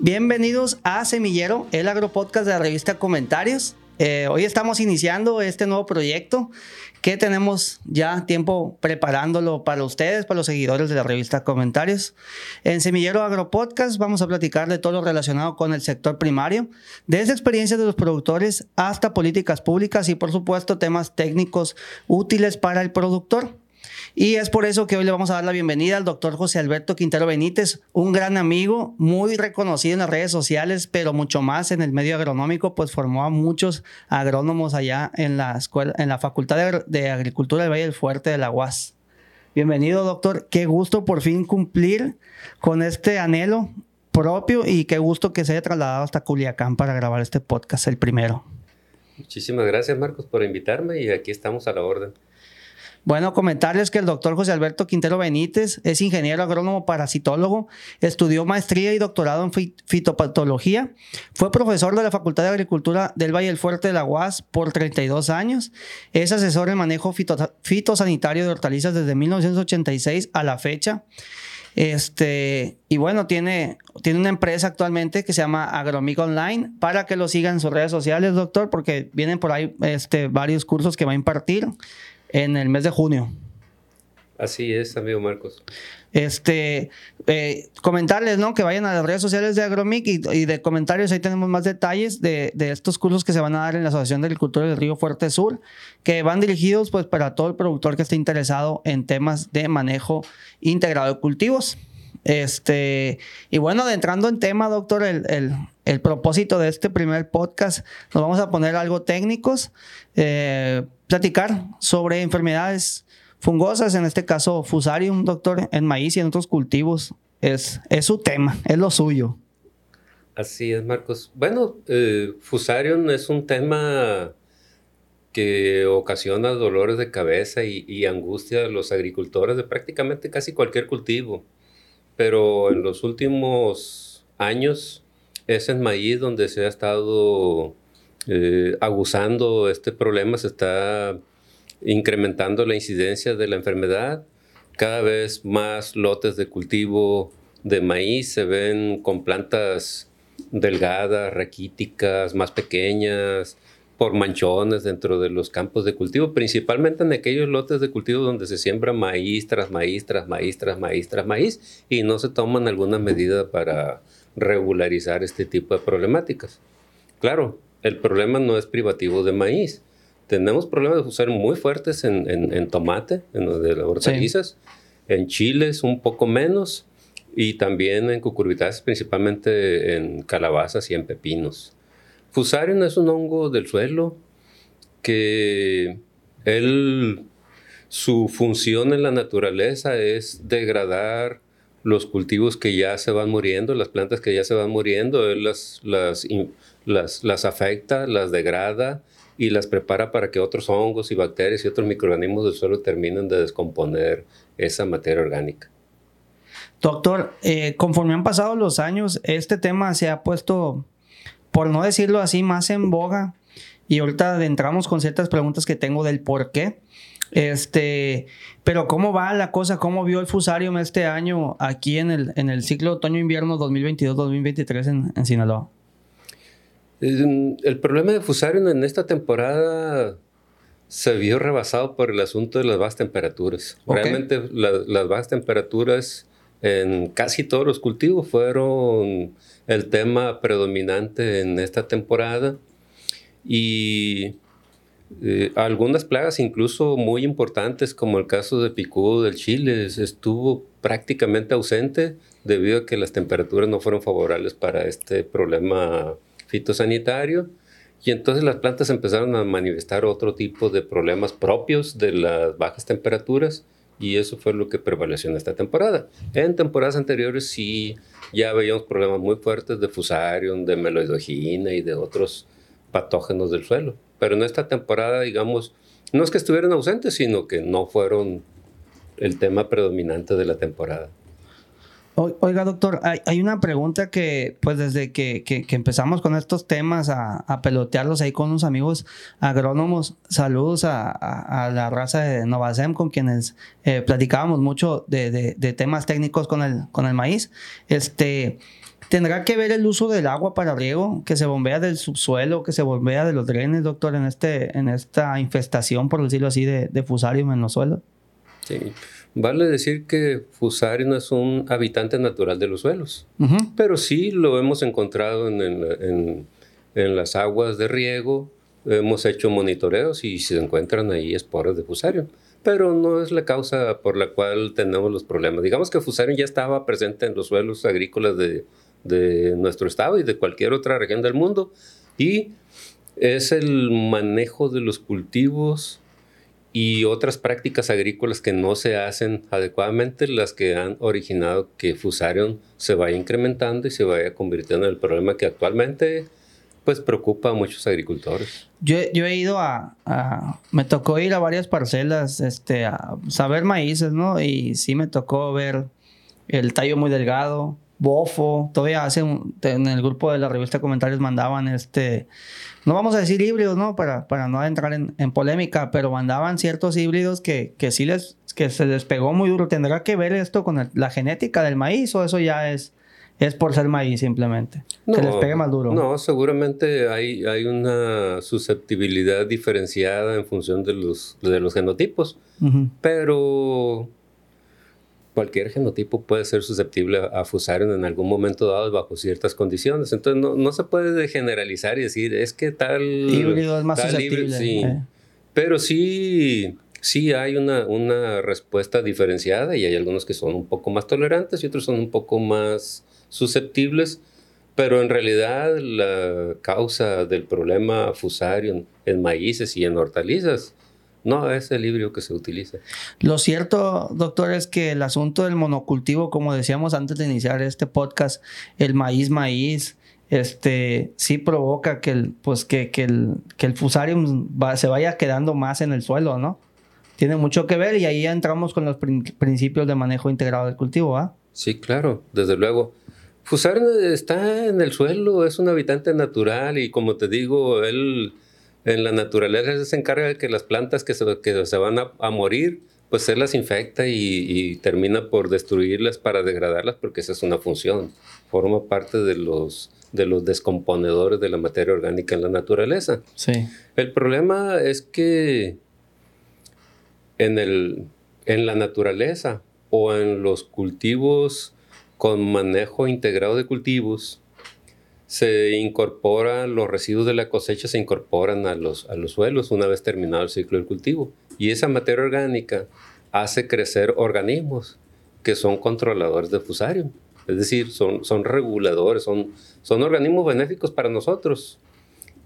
Bienvenidos a Semillero, el agropodcast de la revista Comentarios. Eh, hoy estamos iniciando este nuevo proyecto que tenemos ya tiempo preparándolo para ustedes, para los seguidores de la revista Comentarios. En Semillero Agropodcast vamos a platicar de todo lo relacionado con el sector primario, desde experiencias de los productores hasta políticas públicas y por supuesto temas técnicos útiles para el productor. Y es por eso que hoy le vamos a dar la bienvenida al doctor José Alberto Quintero Benítez, un gran amigo, muy reconocido en las redes sociales, pero mucho más en el medio agronómico, pues formó a muchos agrónomos allá en la escuela, en la Facultad de, Agricultura del Valle del Fuerte de la UAS. Bienvenido, doctor. Qué gusto por fin cumplir con este anhelo propio y qué gusto que se haya trasladado hasta Culiacán para grabar este podcast, el primero. Muchísimas gracias, Marcos, por invitarme y aquí estamos a la orden. Bueno, comentarles que el doctor José Alberto Quintero Benítez es ingeniero agrónomo parasitólogo, estudió maestría y doctorado en fitopatología, fue profesor de la Facultad de Agricultura del Valle del Fuerte de la UAS por 32 años, es asesor en manejo fitosanitario de hortalizas desde 1986 a la fecha. Este, y bueno, tiene, tiene una empresa actualmente que se llama Agromic Online para que lo sigan en sus redes sociales, doctor, porque vienen por ahí este, varios cursos que va a impartir en el mes de junio. Así es, amigo Marcos. Este, eh, comentarles, ¿no? Que vayan a las redes sociales de Agromic y, de comentarios, ahí tenemos más detalles de, estos cursos que se van a dar en la Asociación de Agricultura del Río Fuerte Sur, que van dirigidos pues para todo el productor que esté interesado en temas de manejo integrado de cultivos. Este, y bueno, entrando en tema, doctor, el, el, propósito de este primer podcast, nos vamos a poner algo técnicos. Eh, platicar sobre enfermedades fungosas, en este caso fusarium, doctor, en maíz y en otros cultivos. Es, es su tema, es lo suyo. Así es, Marcos. Bueno, eh, fusarium es un tema que ocasiona dolores de cabeza y, y, angustia a los agricultores de prácticamente casi cualquier cultivo. Pero en los últimos años es en maíz donde se ha estado eh, aguzando este problema, se está incrementando la incidencia de la enfermedad. Cada vez más lotes de cultivo de maíz se ven con plantas delgadas, raquíticas, más pequeñas, por manchones dentro de los campos de cultivo, principalmente en aquellos lotes de cultivo donde se siembra maíz tras maíz, tras maíz, tras maíz, tras maíz, y no se toman alguna medida para regularizar este tipo de problemáticas. Claro, el problema no es privativo de maíz. Tenemos problemas de usar muy fuertes en, tomate, en de las hortalizas, en chiles un poco menos y también en cucurbitáceas, principalmente en calabazas y en pepinos. Fusarium es un hongo del suelo que él, su función en la naturaleza es degradar los cultivos que ya se van muriendo, las plantas que ya se van muriendo, él las, las las, las afecta, las degrada y las prepara para que otros hongos y bacterias y otros microorganismos del suelo terminen de descomponer esa materia orgánica. Doctor, eh, conforme han pasado los años, este tema se ha puesto, por no decirlo así, más en boga. Y ahorita adentramos con ciertas preguntas que tengo del por qué. Este, pero ¿cómo va la cosa? ¿Cómo vio el Fusarium este año aquí en el, en el ciclo otoño-invierno 2022-2023 en, en Sinaloa? El problema de Fusarium en esta temporada se vio rebasado por el asunto de las bajas temperaturas. Realmente las bajas temperaturas en casi todos los cultivos fueron el tema predominante en esta temporada y eh, algunas plagas incluso muy importantes como el caso de picudo del chile estuvo prácticamente ausente debido a que las temperaturas no fueron favorables para este problema fitosanitario y entonces las plantas empezaron a manifestar otro tipo de problemas propios de las bajas temperaturas y eso fue lo que prevaleció en esta temporada. En temporadas anteriores sí ya veíamos problemas muy fuertes de fusarium, de meloidogina y de otros patógenos del suelo. Pero en esta temporada, digamos, no es que estuvieran ausentes, sino que no fueron el tema predominante de la temporada. Oiga, doctor, hay, una pregunta que, pues desde que, empezamos con estos temas a, pelotearlos ahí con unos amigos agrónomos, saludos a, la raza de Novasem con quienes eh, platicábamos mucho de, temas técnicos con el, con el maíz. Este, ¿Tendrá que ver el uso del agua para riego, que se bombea del subsuelo, que se bombea de los drenes, doctor, en, este, en esta infestación, por decirlo así, de, de fusarium en los suelos? Sí. Vale decir que Fusarium es un habitante natural de los suelos, pero sí lo hemos encontrado en, en, en, las aguas de riego, hemos hecho monitoreos y se encuentran ahí esporas de Fusarium pero no es la causa por la cual tenemos los problemas. Digamos que Fusarium ya estaba presente en los suelos agrícolas de, de nuestro estado y de cualquier otra región del mundo y es el manejo de los cultivos y otras prácticas agrícolas que no se hacen adecuadamente las que han originado que Fusarium se vaya incrementando y se vaya convirtiendo en el problema que actualmente pues preocupa a muchos agricultores. Yo, yo he ido a, me tocó ir a varias parcelas este, a saber maíces, ¿no? Y sí me tocó ver el tallo muy delgado, bofo, todavía hace en el grupo de la revista Comentarios mandaban este, no vamos a decir híbridos, ¿no? Para, para no entrar en, en polémica, pero mandaban ciertos híbridos que, que sí les, que se les pegó muy duro. ¿Tendrá que ver esto con la genética del maíz o eso ya es es por ser maíz simplemente. que les pegue más duro. No, seguramente hay, hay una susceptibilidad diferenciada en función de los, de los genotipos, pero cualquier genotipo puede ser susceptible a, fusar en algún momento dado bajo ciertas condiciones. Entonces no, no, se puede generalizar y decir, es que tal... Híbrido es más susceptible. sí. Eh. Pero sí sí hay una, una, respuesta diferenciada y hay algunos que son un poco más tolerantes y otros son un poco más susceptibles, pero en realidad la causa del problema fusario en, maíces y en hortalizas no es el híbrido que se utiliza. Lo cierto, doctor, es que el asunto del monocultivo, como decíamos antes de iniciar este podcast, el maíz maíz, este sí provoca que el, pues que, que el, que el fusarium se vaya quedando más en el suelo, ¿no? Tiene mucho que ver y ahí entramos con los principios de manejo integrado del cultivo, ¿ah? Sí, claro, desde luego. Fusar está en el suelo, es un habitante natural y como te digo, él en la naturaleza se encarga de que las plantas que se, que se van a, morir, pues él las infecta y, termina por destruirlas para degradarlas porque esa es una función, forma parte de los, de los descomponedores de la materia orgánica en la naturaleza. Sí. El problema es que en, el, en la naturaleza o en los cultivos con manejo integrado de cultivos, se incorporan los residuos de la cosecha, se incorporan a los, a los suelos una vez terminado el ciclo del cultivo. Y esa materia orgánica hace crecer organismos que son controladores de fusarium. Es decir, son, son reguladores, son, son organismos benéficos para nosotros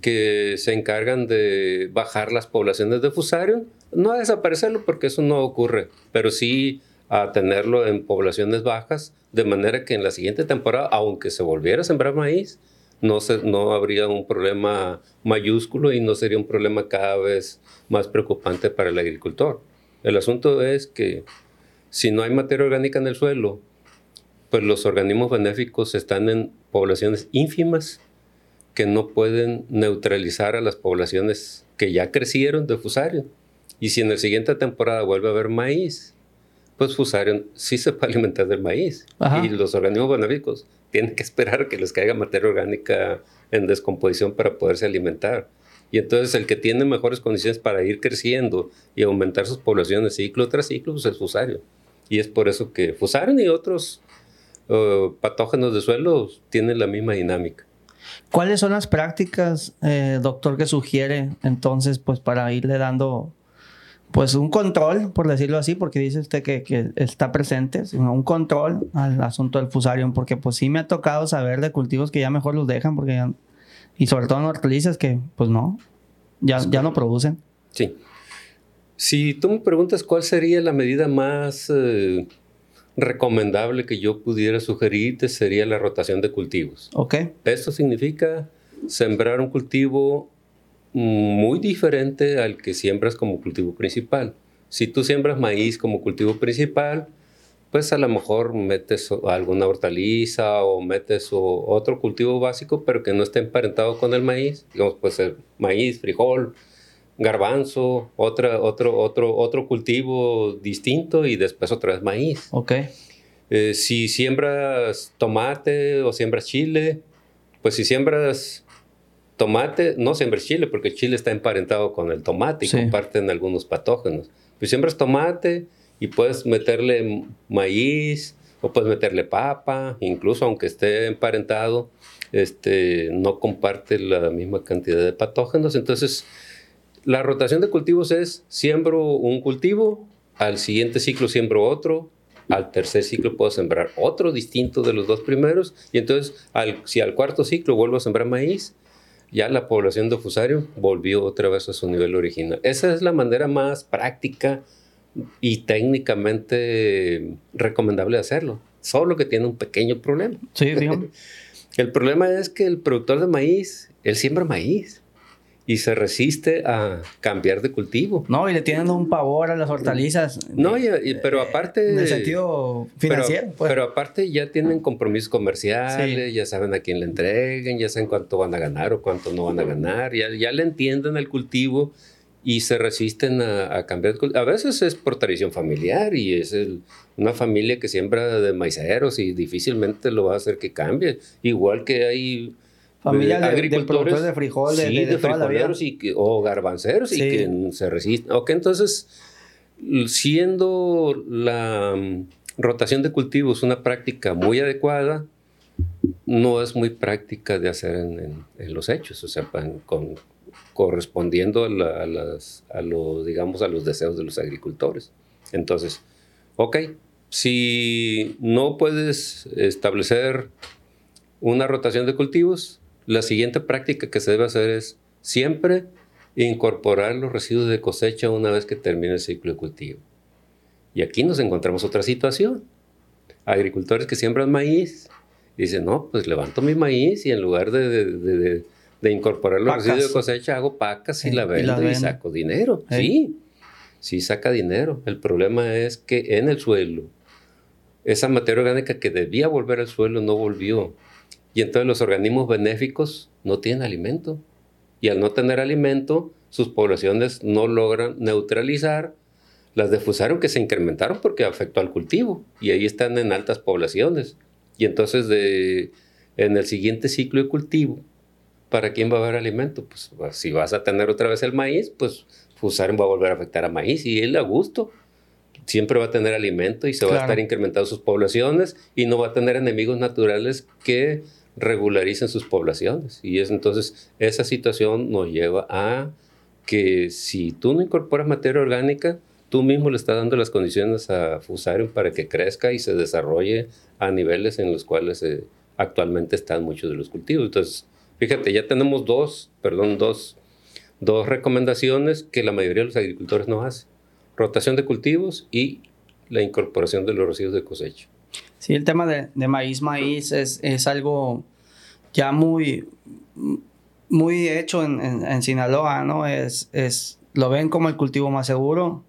que se encargan de bajar las poblaciones de fusarium, no a desaparecerlo porque eso no ocurre, pero sí a tenerlo en poblaciones bajas, de manera que en la siguiente temporada, aunque se volviera a sembrar maíz, no, se, no habría un problema mayúsculo y no sería un problema cada vez más preocupante para el agricultor. El asunto es que si no hay materia orgánica en el suelo, pues los organismos benéficos están en poblaciones ínfimas que no pueden neutralizar a las poblaciones que ya crecieron de fusario. Y si en la siguiente temporada vuelve a haber maíz, pues Fusarium sí se puede alimentar del maíz. Y los organismos benéficos tienen que esperar que les caiga materia orgánica en descomposición para poderse alimentar. Y entonces el que tiene mejores condiciones para ir creciendo y aumentar sus poblaciones ciclo tras ciclo pues es Fusarium. Y es por eso que Fusarium y otros uh, patógenos de suelo tienen la misma dinámica. ¿Cuáles son las prácticas, eh, doctor, que sugiere entonces pues para irle dando pues un control, por decirlo así, porque dice usted que, está presente, sino un control al asunto del fusarium, porque pues sí me ha tocado saber de cultivos que ya mejor los dejan, porque ya, y sobre todo en hortalizas que pues no, ya, ya no producen. Sí. Si tú me preguntas cuál sería la medida más eh, recomendable que yo pudiera sugerirte, sería la rotación de cultivos. Ok. Esto significa sembrar un cultivo muy diferente al que siembras como cultivo principal. Si tú siembras maíz como cultivo principal, pues a lo mejor metes alguna hortaliza o metes otro cultivo básico, pero que no esté emparentado con el maíz. Digamos, pues el maíz, frijol, garbanzo, otra, otro, otro, otro cultivo distinto y después otra vez maíz. Ok. Eh, si siembras tomate o siembras chile, pues si siembras tomate, no siembres chile, porque el chile está emparentado con el tomate y comparten algunos patógenos. Pues siembras tomate y puedes meterle maíz o puedes meterle papa, incluso aunque esté emparentado, este, no comparte la misma cantidad de patógenos. Entonces, la rotación de cultivos es siembro un cultivo, al siguiente ciclo siembro otro, al tercer ciclo puedo sembrar otro distinto de los dos primeros, y entonces al, si al cuarto ciclo vuelvo a sembrar maíz, ya la población de fusario volvió otra vez a su nivel original. Esa es la manera más práctica y técnicamente recomendable de hacerlo. Solo que tiene un pequeño problema. Sí, el problema es que el productor de maíz, él siembra maíz y se resiste a cambiar de cultivo. No, y le tienen un pavor a las hortalizas. No, pero aparte... En el sentido financiero. Pero, pues. pero aparte ya tienen compromisos comerciales, ya saben a quién le entreguen, ya saben cuánto van a ganar o cuánto no van a ganar, ya, ya le entienden el cultivo y se resisten a, a cambiar. A veces es por tradición familiar y es una familia que siembra de maiceros y difícilmente lo va a hacer que cambie. Igual que hay familia de, agricultores de, frijol, de, sí, de, frijoleros y o garbanceros y que se resisten. Ok, entonces, siendo la mm, rotación de cultivos una práctica muy adecuada, no es muy práctica de hacer en, los hechos, o sea, con, correspondiendo a, las, a, los, digamos, a los deseos de los agricultores. Entonces, ok, si no puedes establecer una rotación de cultivos, la siguiente práctica que se debe hacer es siempre incorporar los residuos de cosecha una vez que termine el ciclo de cultivo. Y aquí nos encontramos otra situación. Agricultores que siembran maíz, dicen, no, pues levanto mi maíz y en lugar de de incorporar los residuos de cosecha, hago pacas y, la vendo y, saco dinero. Sí, sí saca dinero. El problema es que en el suelo, esa materia orgánica que debía volver al suelo no volvió. Y entonces los organismos benéficos no tienen alimento. Y al no tener alimento, sus poblaciones no logran neutralizar las defusaron que se incrementaron porque afectó al cultivo. Y ahí están en altas poblaciones. Y entonces de, en el siguiente ciclo de cultivo, ¿para quién va a haber alimento? Pues, pues si vas a tener otra vez el maíz, pues Fusarium va a volver a afectar a maíz y él a gusto. Siempre va a tener alimento y se va a estar incrementando sus poblaciones y no va a tener enemigos naturales que regularicen sus poblaciones. Y es entonces esa situación nos lleva a que si tú no incorporas materia orgánica, tú mismo le estás dando las condiciones a Fusarium para que crezca y se desarrolle a niveles en los cuales eh, actualmente están muchos de los cultivos. Entonces, Fíjate, ya tenemos dos, perdón, dos, dos recomendaciones que la mayoría de los agricultores no hacen. Rotación de cultivos y la incorporación de los residuos de cosecha. Sí, el tema de, maíz, maíz es, es, algo ya muy, muy hecho en, en, Sinaloa, ¿no? Es, es, lo ven como el cultivo más seguro,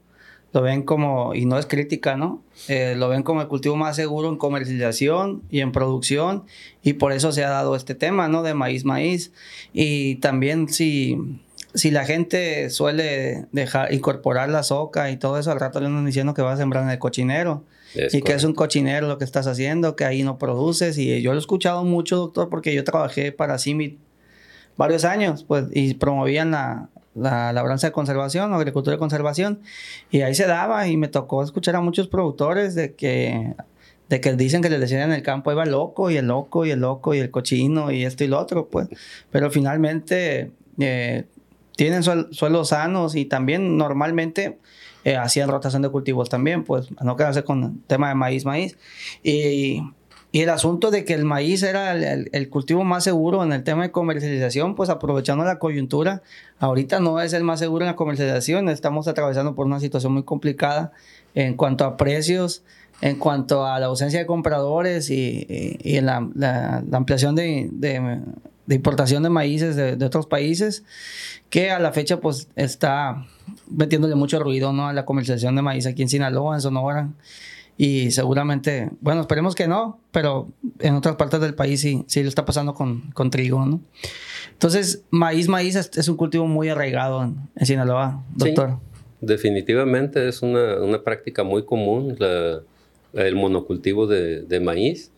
lo ven como, y no es crítica, ¿no? Eh, lo ven como el cultivo más seguro en comercialización y en producción, y por eso se ha dado este tema, ¿no? De maíz, maíz. Y también si, si la gente suele dejar, incorporar la soca y todo eso, al rato le andan diciendo que va a sembrar en el cochinero. Y que es un cochinero lo que estás haciendo, que ahí no produces. Y yo lo he escuchado mucho, doctor, porque yo trabajé para CIMIT varios años, pues, y promovían la, la labranza de conservación agricultura de conservación. Y ahí se daba y me tocó escuchar a muchos productores de que, de que dicen que les decían en el campo iba loco y el loco y el loco y el cochino y esto y lo otro, pues. Pero finalmente eh, tienen suelos sanos y también normalmente eh, hacían rotación de cultivos también, pues, no quedarse con tema de maíz, maíz. Y y el asunto de que el maíz era el, cultivo más seguro en el tema de comercialización, pues aprovechando la coyuntura, ahorita no es el más seguro en la comercialización, estamos atravesando por una situación muy complicada en cuanto a precios, en cuanto a la ausencia de compradores y, en la, ampliación de, importación de maíces de, otros países, que a la fecha pues está metiéndole mucho ruido ¿no? a la comercialización de maíz aquí en Sinaloa, en Sonora. Y seguramente, bueno, esperemos que no, pero en otras partes del país sí, sí lo está pasando con, con trigo, ¿no? Entonces, maíz, maíz es, un cultivo muy arraigado en, Sinaloa, doctor. definitivamente es una, una, práctica muy común la, el monocultivo de, maíz.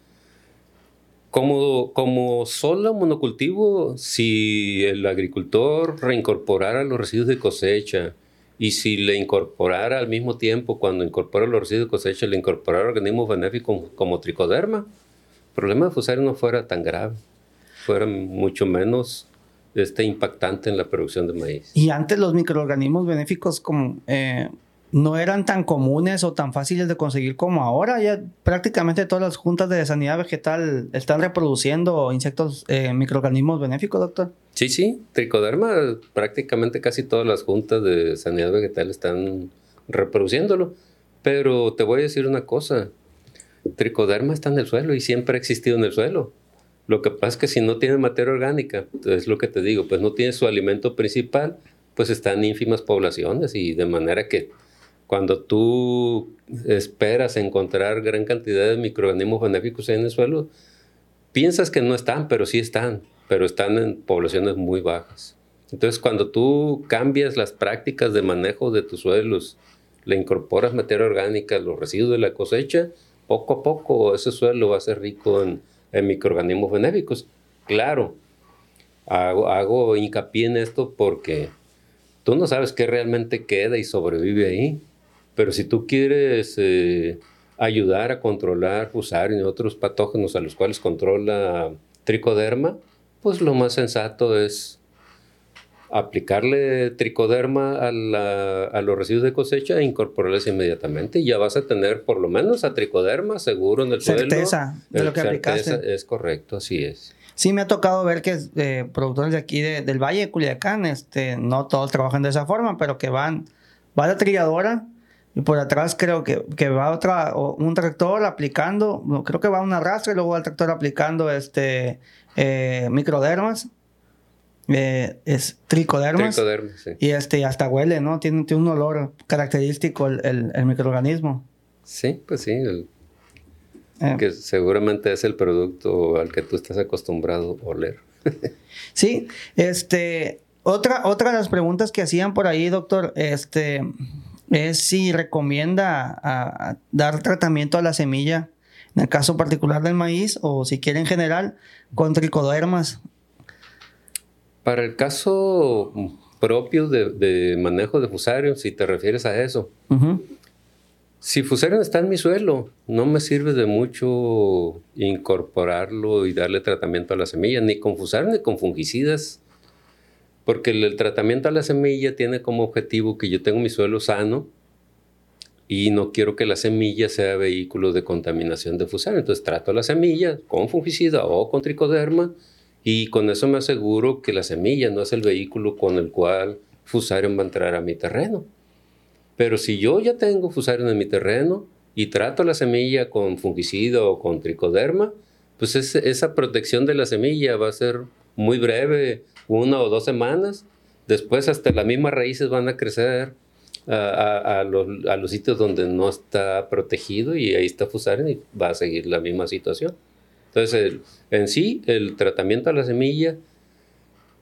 Como, como solo monocultivo, si el agricultor reincorporara los residuos de cosecha y si le incorporara al mismo tiempo, cuando incorpora los residuos de cosecha, le incorporara organismos benéficos como tricoderma, el problema de fusario no fuera tan grave, fuera mucho menos este, impactante en la producción de maíz. Y antes los microorganismos benéficos como, eh, no eran tan comunes o tan fáciles de conseguir como ahora. Ya prácticamente todas las juntas de sanidad vegetal están reproduciendo insectos, eh, microorganismos benéficos, doctor. Sí, sí, tricoderma, prácticamente casi todas las juntas de sanidad vegetal están reproduciéndolo. Pero te voy a decir una cosa, tricoderma está en el suelo y siempre ha existido en el suelo. Lo que pasa es que si no tiene materia orgánica, es lo que te digo, pues no tiene su alimento principal, pues están ínfimas poblaciones y de manera que cuando tú esperas encontrar gran cantidad de microorganismos benéficos en el suelo, piensas que no están, pero sí están, pero están en poblaciones muy bajas. Entonces, cuando tú cambias las prácticas de manejo de tus suelos, le incorporas materia orgánica, los residuos de la cosecha, poco a poco ese suelo va a ser rico en en microorganismos benéficos. Claro, hago, hincapié en esto porque tú no sabes qué realmente queda y sobrevive ahí. Pero si tú quieres eh, ayudar a controlar fusarium y otros patógenos a los cuales controla tricoderma, pues lo más sensato es aplicarle tricoderma a, los residuos de cosecha e incorporarles inmediatamente. Y ya vas a tener por lo menos a tricoderma seguro en el certeza de lo que aplicaste. Es correcto, así es. Sí, me ha tocado ver que eh, productores de aquí del Valle de Culiacán, este, no todos trabajan de esa forma, pero que van, va la trilladora y por atrás creo que, que va otra, un tractor aplicando, creo que va un arrastre y luego va el tractor aplicando este, eh, microdermas eh, es tricodermas. Y este, hasta huele, ¿no? Tiene, un olor característico el, microorganismo. Sí, pues sí. Eh. Que seguramente es el producto al que tú estás acostumbrado a oler. sí, este. Otra, otra de las preguntas que hacían por ahí, doctor, este, es si recomienda dar tratamiento a la semilla, en el caso particular del maíz, o si quiere en general, con tricodermas. Para el caso propio de, manejo de fusarium, si te refieres a eso, si fusarium está en mi suelo, no me sirve de mucho incorporarlo y darle tratamiento a la semilla, ni con fusarium ni con fungicidas, porque el, tratamiento a la semilla tiene como objetivo que yo tengo mi suelo sano y no quiero que la semilla sea vehículo de contaminación de fusarium. Entonces trato la semilla con fungicida o con tricoderma y con eso me aseguro que la semilla no es el vehículo con el cual Fusarium va a entrar a mi terreno. Pero si yo ya tengo Fusarium en mi terreno y trato la semilla con fungicida o con tricoderma, pues esa protección de la semilla va a ser muy breve, una o dos semanas. Después hasta las mismas raíces van a crecer a, los, a, los, sitios donde no está protegido y ahí está Fusarium y va a seguir la misma situación. Entonces, en sí, el tratamiento a la semilla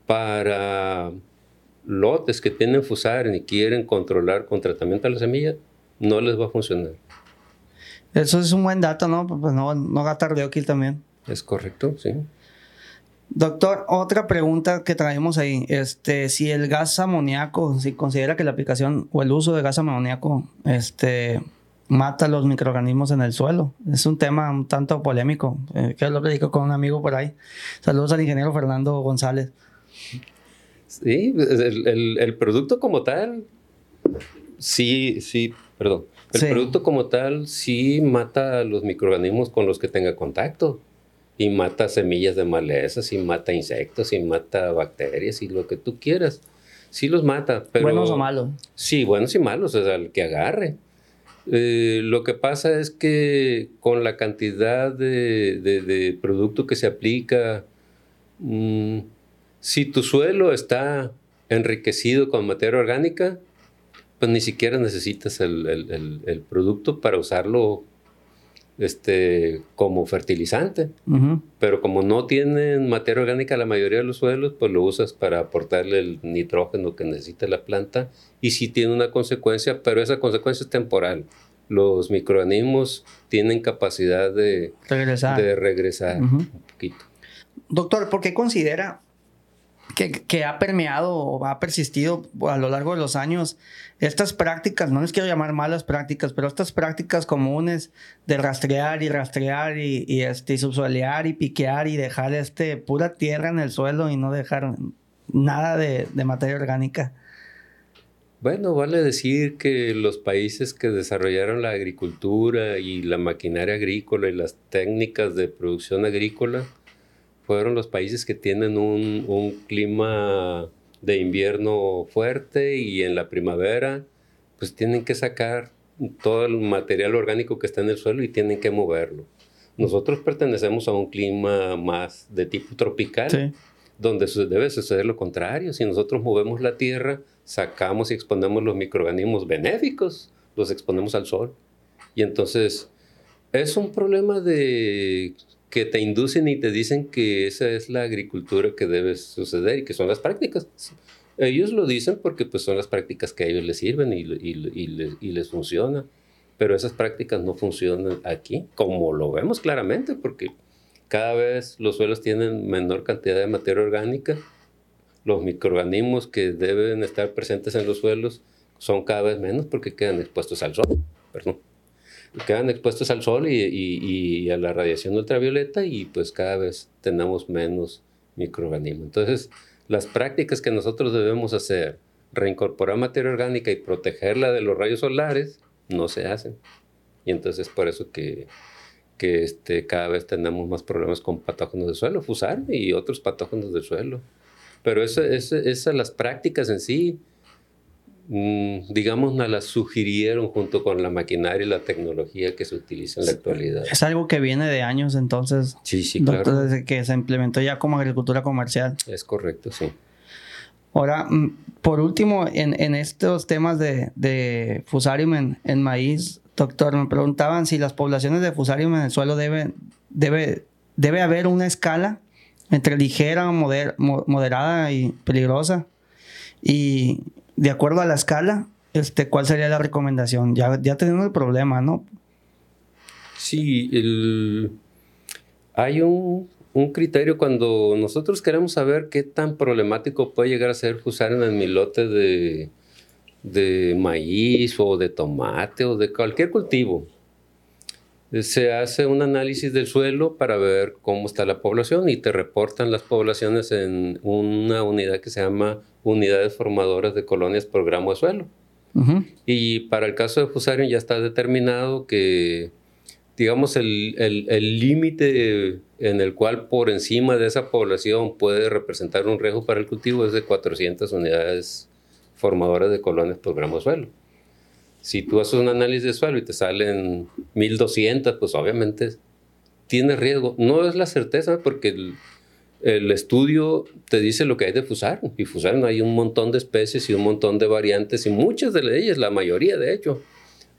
para lotes que tienen fusar y quieren controlar con tratamiento a la semilla, no les va a funcionar. Eso es un buen dato, ¿no? Pues no, no gastar de aquí también. Es correcto, sí. Doctor, otra pregunta que traemos ahí, este, si el gas amoníaco, si considera que la aplicación o el uso de gas amoníaco, este, mata los microorganismos en el suelo. Es un tema un tanto polémico, eh, que lo digo con un amigo por ahí. Saludos al ingeniero Fernando González. Sí, el, producto como tal, sí, sí, perdón. El producto como tal sí mata a los microorganismos con los que tenga contacto. Y mata semillas de malezas, y mata insectos, y mata bacterias, y lo que tú quieras. Sí los mata, pero... ¿Buenos o malos? Sí, buenos y malos, o sea, el que agarre. Eh, lo que pasa es que con la cantidad de, producto que se aplica, mm, si tu suelo está enriquecido con materia orgánica, pues ni siquiera necesitas el producto para usarlo este, como fertilizante. Pero como no tienen materia orgánica la mayoría de los suelos, pues lo usas para aportarle el nitrógeno que necesita la planta y sí tiene una consecuencia, pero esa consecuencia es temporal. los microorganismos tienen capacidad de regresar, de regresar un poquito. Doctor, ¿por qué considera que, ha permeado o ha persistido a lo largo de los años estas prácticas, no les quiero llamar malas prácticas, pero estas prácticas comunes de rastrear y rastrear y, y, este, subsolear y piquear y dejar este, pura tierra en el suelo y no dejar nada de, de materia orgánica. Bueno, vale decir que los países que desarrollaron la agricultura y la maquinaria agrícola y las técnicas de producción agrícola, fueron los países que tienen un, un clima de invierno fuerte y en la primavera pues tienen que sacar todo el material orgánico que está en el suelo y tienen que moverlo. Nosotros pertenecemos a un clima más de tipo tropical, donde debe suceder lo contrario. Si nosotros movemos la tierra, sacamos y exponemos los microorganismos benéficos, los exponemos al sol. Y entonces es un problema de que te inducen y te dicen que esa es la agricultura que debe suceder y que son las prácticas. Ellos lo dicen porque pues, son las prácticas que a ellos les sirven y, y, y, les funciona. Pero esas prácticas no funcionan aquí, como lo vemos claramente, porque cada vez los suelos tienen menor cantidad de materia orgánica. Los microorganismos que deben estar presentes en los suelos son cada vez menos porque quedan expuestos al sol. Perdón quedan expuestos al sol y, a la radiación ultravioleta y pues cada vez tenemos menos microorganismos. Entonces, las prácticas que nosotros debemos hacer, reincorporar materia orgánica y protegerla de los rayos solares, no se hacen. Y entonces por eso que, que este, cada vez tenemos más problemas con patógenos del suelo, fusar y otros patógenos del suelo. Pero eso, esas las prácticas en sí, digamos, nos la sugirieron junto con la maquinaria y la tecnología que se utiliza en la actualidad. Es algo que viene de años entonces. Sí, sí, claro. Desde que se implementó ya como agricultura comercial. Es correcto, sí. Ahora, mm, por último, en, en estos temas de, de fusarium en, maíz, doctor, me preguntaban si las poblaciones de fusarium en el suelo deben, debe, debe haber una escala entre ligera, moder, moderada y peligrosa. Y de acuerdo a la escala, este, ¿cuál sería la recomendación? Ya, ya tenemos el problema, ¿no? Sí, hay un, criterio cuando nosotros queremos saber qué tan problemático puede llegar a ser usar en el milote de, de maíz o de tomate o de cualquier cultivo. Se hace un análisis del suelo para ver cómo está la población y te reportan las poblaciones en una unidad que se llama unidades formadoras de colonias por gramo de suelo. Y para el caso de Fusarium ya está determinado que, digamos, el límite en el cual por encima de esa población puede representar un riesgo para el cultivo es de 400 unidades formadoras de colonias por gramo de suelo. Si tú haces un análisis de suelo y te salen 1200, pues obviamente tiene riesgo. No es la certeza porque el, el estudio te dice lo que hay de Fusarium. Y Fusarium hay un montón de especies y un montón de variantes y muchas de ellas, la mayoría de hecho,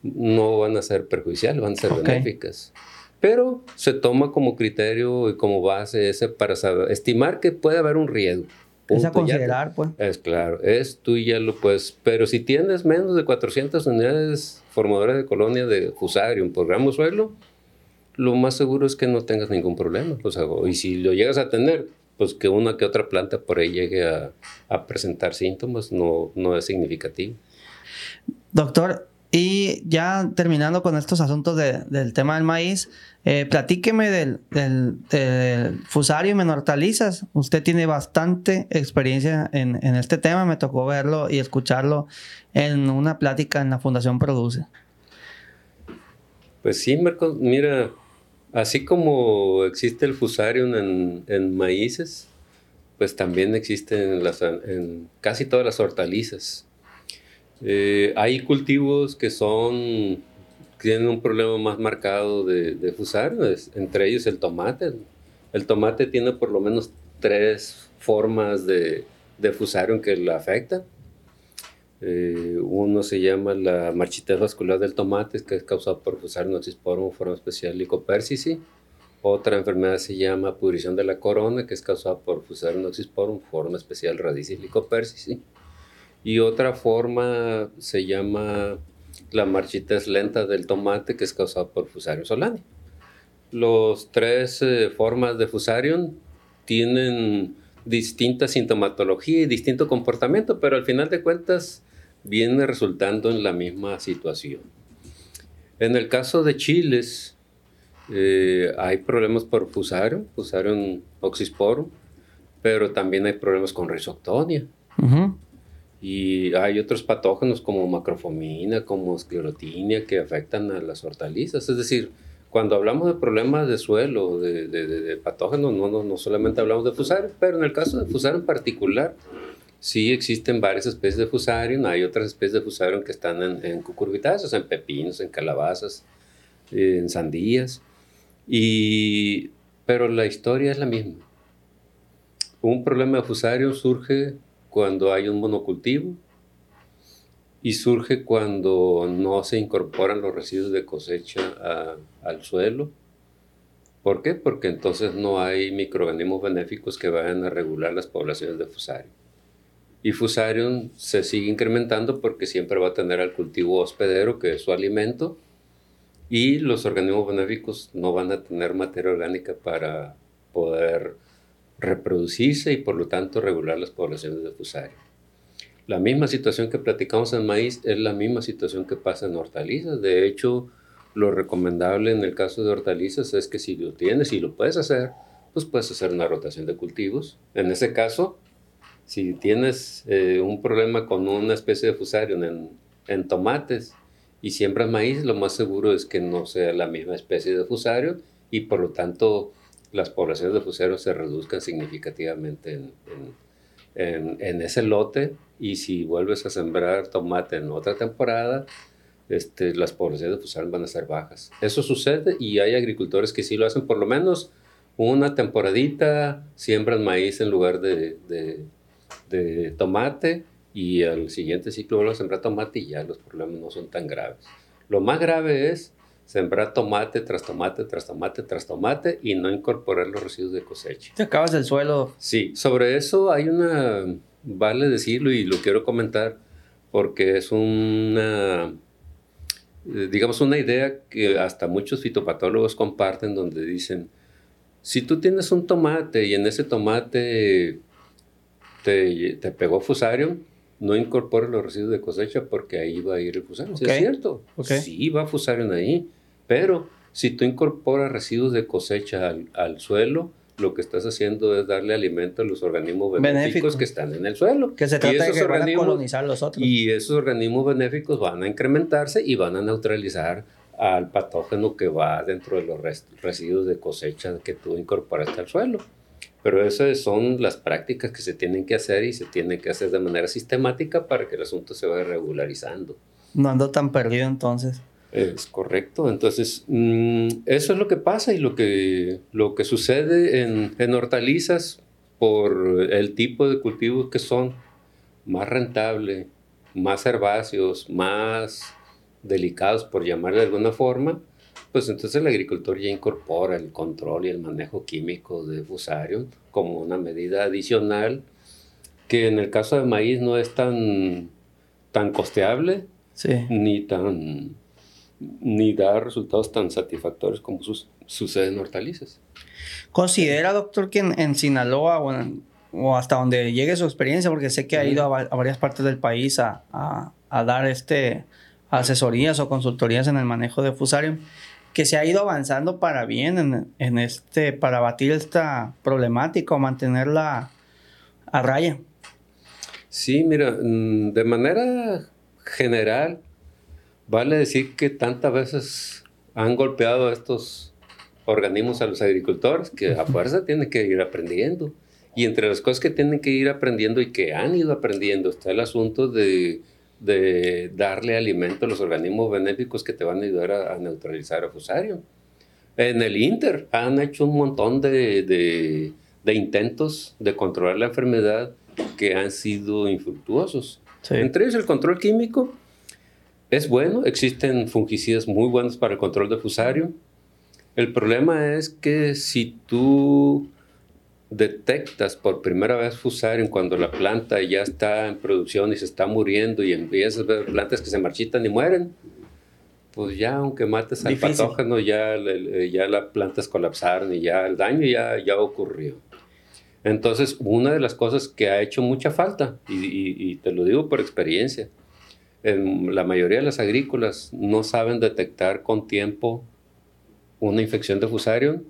no van a ser perjudiciales, van a ser benéficas. Pero se toma como criterio y como base ese para saber, estimar que puede haber un riesgo. Es a considerar, pues. Es claro, es tú ya lo puedes. Pero si tienes menos de 400 unidades formadoras de colonia de Fusarium por gramo suelo, lo más seguro es que no tengas ningún problema. O sea, y si lo llegas a tener, pues que una que otra planta por ahí llegue a, a presentar síntomas no, no es significativo. Doctor, y ya terminando con estos asuntos de, del tema del maíz, eh, platíqueme del, del, del, fusarium en hortalizas. Usted tiene bastante experiencia en, este tema, me tocó verlo y escucharlo en una plática en la Fundación Produce. Pues sí, Marcos, mira, Así como existe el fusarium en, maíces, pues también existe en, casi todas las hortalizas. Eh, hay cultivos que son tienen un problema más marcado de, de fusarium, entre ellos el tomate. El tomate tiene por lo menos tres formas de, de fusarium que lo afectan. Eh, uno se llama la marchitez vascular del tomate, que es causada por Fusarium noxisporum, forma especial Lycopersicii. Otra enfermedad se llama pudrición de la corona, que es causada por Fusarium noxisporum, forma especial Radicis Lycopersicii. Y otra forma se llama la marchita es lenta del tomate que es causada por Fusarium solani. Los tres eh, formas de Fusarium tienen distinta sintomatología y distinto comportamiento, pero al final de cuentas viene resultando en la misma situación. En el caso de chiles, eh, hay problemas por Fusarium, Fusarium oxysporum, pero también hay problemas con Rhizoctonia. Y hay otros patógenos como macrofomina, como esclerotinia, que afectan a las hortalizas. Es decir, cuando hablamos de problemas de suelo, de, patógenos, no, no, no, solamente hablamos de fusarium, pero en el caso de fusarium en particular, sí existen varias especies de fusarium. Hay otras especies de fusarium que están en, en cucurbitáceas, en pepinos, en calabazas, en sandías. Y, pero la historia es la misma. Un problema de fusarium surge cuando hay un monocultivo y surge cuando no se incorporan los residuos de cosecha al suelo. ¿Por qué? Porque entonces no hay microorganismos benéficos que vayan a regular las poblaciones de Fusarium. Y Fusarium se sigue incrementando porque siempre va a tener al cultivo hospedero, que es su alimento, y los organismos benéficos no van a tener materia orgánica para poder reproducirse y por lo tanto regular las poblaciones de Fusarium. La misma situación que platicamos en maíz es la misma situación que pasa en hortalizas. De hecho, lo recomendable en el caso de hortalizas es que si lo tienes y lo puedes hacer, pues puedes hacer una rotación de cultivos. En ese caso, si tienes eh, un problema con una especie de fusarium en, en, tomates y siembras maíz, lo más seguro es que no sea la misma especie de fusario y por lo tanto las poblaciones de fusarium se reduzcan significativamente en, ese lote y si vuelves a sembrar tomate en otra temporada, este, las poblaciones de fusarium van a ser bajas. Eso sucede y hay agricultores que sí lo hacen por lo menos una temporadita, siembran maíz en lugar de, de, tomate y al siguiente ciclo vuelven a sembrar tomate y ya los problemas no son tan graves. Lo más grave es sembrar tomate tras tomate tras tomate tras tomate y no incorporar los residuos de cosecha. Te acabas el suelo. Sí, sobre eso hay una vale decirlo y lo quiero comentar porque es una, eh, digamos, una idea que hasta muchos fitopatólogos comparten donde dicen, si tú tienes un tomate y en ese tomate te, te pegó fusarium, no incorpores los residuos de cosecha porque ahí va a ir el fusarium. es cierto. Sí, va fusarium ahí. Pero si tú incorporas residuos de cosecha al, al suelo, lo que estás haciendo es darle alimento a los organismos benéficos que están en el suelo. Que se trata de que colonizar los otros. Y esos organismos benéficos van a incrementarse y van a neutralizar al patógeno que va dentro de los residuos de cosecha que tú incorporaste al suelo. Pero esas son las prácticas que se tienen que hacer y se tienen que hacer de manera sistemática para que el asunto se vaya regularizando. No ando tan perdido entonces. Es correcto. Entonces, mm, eso es lo que pasa y lo que, lo que sucede en, en, hortalizas por el tipo de cultivos que son más rentables, más herbáceos, más delicados, por llamarle de alguna forma, pues entonces el agricultor ya incorpora el control y el manejo químico de fusarium como una medida adicional que en el caso de maíz no es tan, tan costeable ni tan ni da resultados tan satisfactorios como sucede en hortalizas. ¿Considera, doctor, que en, Sinaloa o, hasta donde llegue su experiencia, porque sé que ha ido a, varias partes del país a, dar este, asesorías o consultorías en el manejo de fusarium, que se ha ido avanzando para bien en, este, para batir esta problemática o mantenerla a raya? Sí, mira, mm, de manera general, Vale decir que tantas veces han golpeado a estos organismos a los agricultores que a fuerza tienen que ir aprendiendo. Y entre las cosas que tienen que ir aprendiendo y que han ido aprendiendo está el asunto de, de darle alimento a los organismos benéficos que te van a ayudar a, neutralizar a fusario. En el Inter han hecho un montón de, de, de intentos de controlar la enfermedad que han sido infructuosos. Entre ellos el control químico es bueno, existen fungicidas muy buenos para el control de fusario. El problema es que si tú detectas por primera vez fusario cuando la planta ya está en producción y se está muriendo y empiezas a ver plantas que se marchitan y mueren, pues ya aunque mates al patógeno, ya, ya las plantas colapsaron y ya el daño ya, ya ocurrió. Entonces, una de las cosas que ha hecho mucha falta, y, te lo digo por experiencia, en la mayoría de las agrícolas no saben detectar con tiempo una infección de fusarium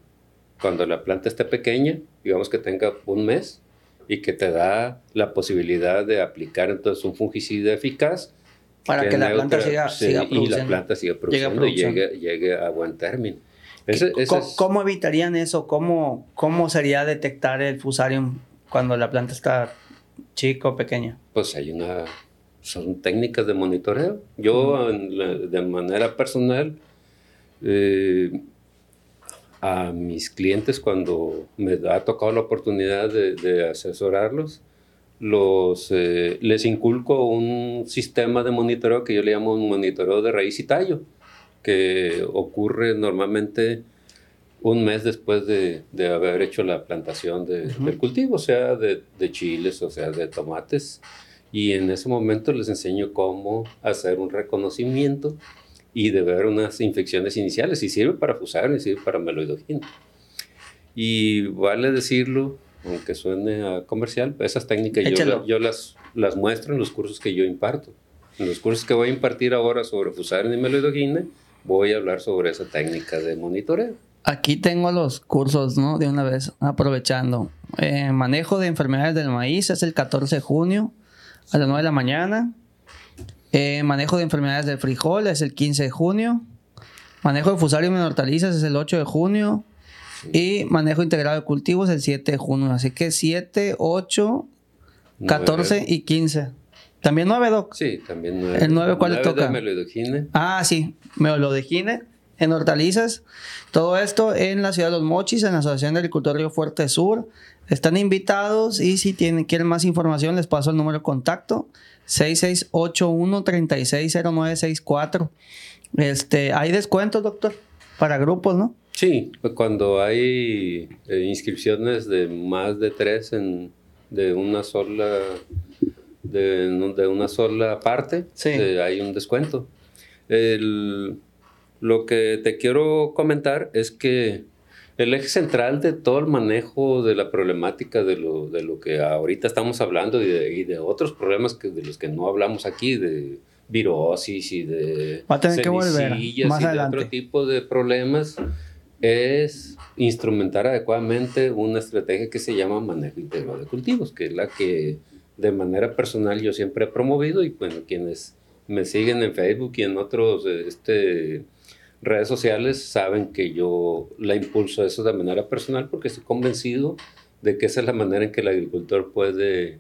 cuando la planta esté pequeña, digamos que tenga un mes, y que te da la posibilidad de aplicar entonces un fungicida eficaz para que, la planta siga, Y la planta siga produciendo y llegue, a buen término. ¿Cómo, evitarían eso? ¿Cómo, ¿Cómo sería detectar el fusarium cuando la planta está chica o pequeña? Pues hay una... Son técnicas de monitoreo. Yo, de manera personal, eh, a mis clientes cuando me ha tocado la oportunidad de asesorarlos, los, eh, les inculco un sistema de monitoreo que yo le llamo un monitoreo de raíz y tallo, que ocurre normalmente un mes después de, de haber hecho la plantación de, del cultivo, o sea, de, de, chiles, o sea, de tomates. Y en ese momento les enseño cómo hacer un reconocimiento y de ver unas infecciones iniciales. Y sirve para fusar y sirve para meloidogina. Y vale decirlo, aunque suene a comercial, esas técnicas yo, yo, las, las muestro en los cursos que yo imparto. En los cursos que voy a impartir ahora sobre fusarium y meloidogine, voy a hablar sobre esa técnica de monitoreo. Aquí tengo los cursos, ¿no? De una vez, aprovechando. Eh, manejo de enfermedades del maíz es el 14 de junio a las 9 de la mañana. Eh, manejo de enfermedades del frijol es el 15 de junio. Manejo de fusarium en hortalizas es el 8 de junio. Y manejo integrado de cultivos el 7 de junio. Así que 7, 8, 14 y 15. ¿También 9, Doc? Sí, también 9. ¿El 9 cuál le toca? Melodogine. Ah, sí, melodogine en hortalizas. Todo esto en la ciudad de Los Mochis, en la Asociación de Agricultor Río Fuerte Sur. Están invitados y si tienen, quieren más información les paso el número de contacto 6681-360964. Este, ¿Hay descuentos, doctor? Para grupos, ¿no? Sí, cuando hay eh, inscripciones de más de tres en, de una sola de, de una sola parte, eh, hay un descuento. lo que te quiero comentar es que el eje central de todo el manejo de la problemática de lo, de lo que ahorita estamos hablando y de, y de otros problemas que, de los que no hablamos aquí, de virosis y de Va a tener que volver más y adelante. de otro tipo de problemas, es instrumentar adecuadamente una estrategia que se llama manejo integral de cultivos, que es la que de manera personal yo siempre he promovido y bueno, quienes me siguen en Facebook y en otros este, redes sociales saben que yo la impulso eso de manera personal porque estoy convencido de que esa es la manera en que el agricultor puede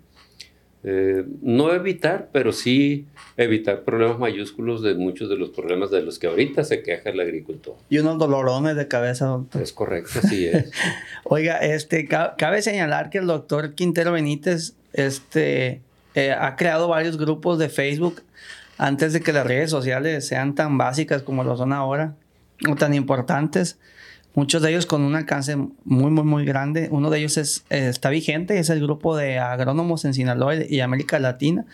eh, no evitar, pero sí evitar problemas mayúsculos de muchos de los problemas de los que ahorita se queja el agricultor. Y unos dolorones de cabeza, doctor. Es correcto, sí es. Oiga, este, cabe señalar que el doctor Quintero Benítez este, eh, ha creado varios grupos de Facebook antes de que las redes sociales sean tan básicas como lo son ahora, o tan importantes muchos de ellos con un alcance muy, muy, muy grande. Uno de ellos es, está vigente, es el grupo de agrónomos en Sinaloa y América Latina.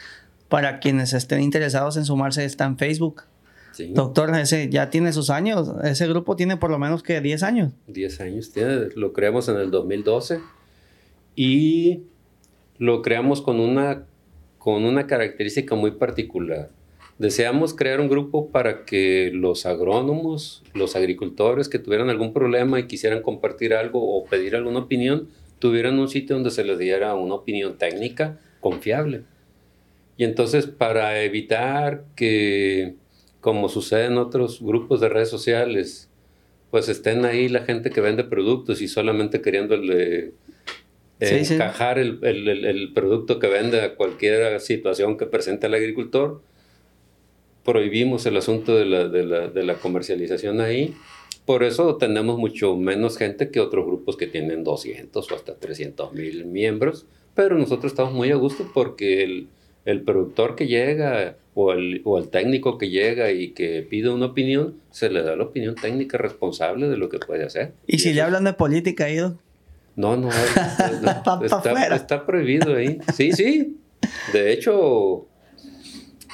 Para quienes estén interesados en sumarse, está en Facebook. Doctor, ese ya tiene sus años. Ese grupo tiene por lo menos que 10 años. 10 años tiene. Lo creamos en el 2012 y lo creamos con una, con una característica muy particular. Deseamos crear un grupo para que los agrónomos, los agricultores que tuvieran algún problema y quisieran compartir algo o pedir alguna opinión, tuvieran un sitio donde se les diera una opinión técnica confiable. Y entonces para evitar que, como sucede en otros grupos de redes sociales, pues estén ahí la gente que vende productos y solamente queriéndole encajar El, el, el, producto que vende a cualquier situación que presente el agricultor, prohibimos el asunto de la, de, la, de la, comercialización ahí. Por eso tenemos mucho menos gente que otros grupos que tienen 200 o hasta 300 mil miembros. Pero nosotros estamos muy a gusto porque el, el productor que llega o el, o el, técnico que llega y que pide una opinión, se le da la opinión técnica responsable de lo que puede hacer. ¿Y, si le hablan de política, Ido? No, no, está, está, prohibido ahí. Sí, sí. De hecho,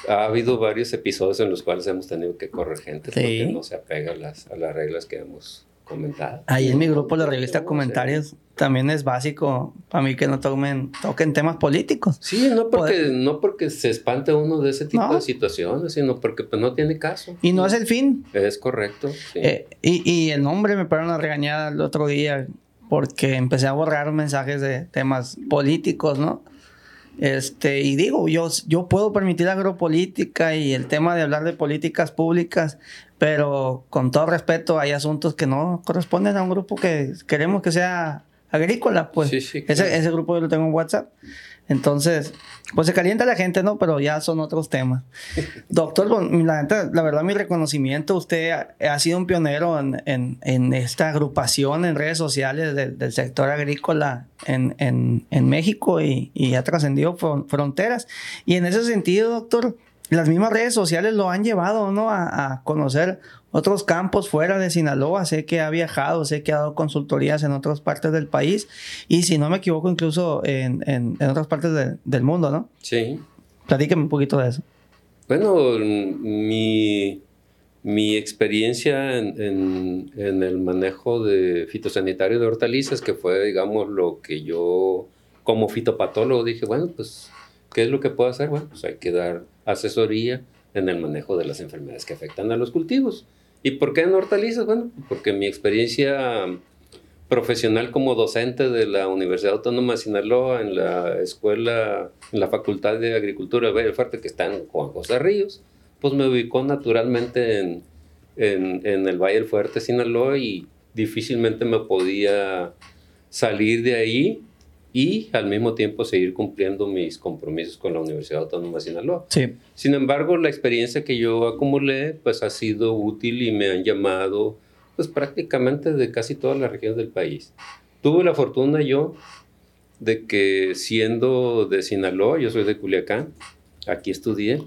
ha habido varios episodios en los cuales hemos tenido que correr gente porque no se apega a las, a las reglas que hemos comentado. Ahí en mi grupo, la revista Comentarios, también es básico para mí que no tomen, toquen temas políticos. Sí, no porque, no porque se espante uno de ese tipo de situaciones, sino porque pues, no tiene caso. Y no es el fin. Es correcto. Eh, y, y, el nombre me paró una regañada el otro día porque empecé a borrar mensajes de temas políticos, ¿no? Este, y digo, yo, yo puedo permitir agropolítica y el tema de hablar de políticas públicas, pero con todo respeto hay asuntos que no corresponden a un grupo que queremos que sea agrícola, pues. ese, ese grupo yo lo tengo en WhatsApp. Entonces, pues se calienta la gente, ¿no? Pero ya son otros temas. Doctor, la, la verdad, mi reconocimiento, usted ha, sido un pionero en, en, en, esta agrupación en redes sociales del sector agrícola en, en México y, y ha trascendido fronteras. Y en ese sentido, doctor, las mismas redes sociales lo han llevado, ¿no? A, a, conocer otros campos fuera de Sinaloa. Sé que ha viajado, sé que ha dado consultorías en otras partes del país y, si no me equivoco, incluso en, en, en otras partes del mundo, ¿no? Sí. Platíqueme un poquito de eso. Bueno, mi, mi experiencia en, en, el manejo de fitosanitario de hortalizas, que fue, digamos, lo que yo como fitopatólogo dije, bueno, pues, ¿qué es lo que puedo hacer? Bueno, pues hay que dar asesoría en el manejo de las enfermedades que afectan a los cultivos. ¿Y por qué en hortalizas? Bueno, porque mi experiencia profesional como docente de la Universidad Autónoma de Sinaloa en la escuela, en la Facultad de Agricultura de Valle Fuerte, que está en Juan José Ríos, pues me ubicó naturalmente en, en, en el Valle del Fuerte, Sinaloa, y difícilmente me podía salir de ahí y al mismo tiempo seguir cumpliendo mis compromisos con la Universidad Autónoma de Sinaloa. Sí. Sin embargo, la experiencia que yo acumulé pues ha sido útil y me han llamado pues prácticamente de casi todas las regiones del país. Tuve la fortuna yo de que siendo de Sinaloa, yo soy de Culiacán, aquí estudié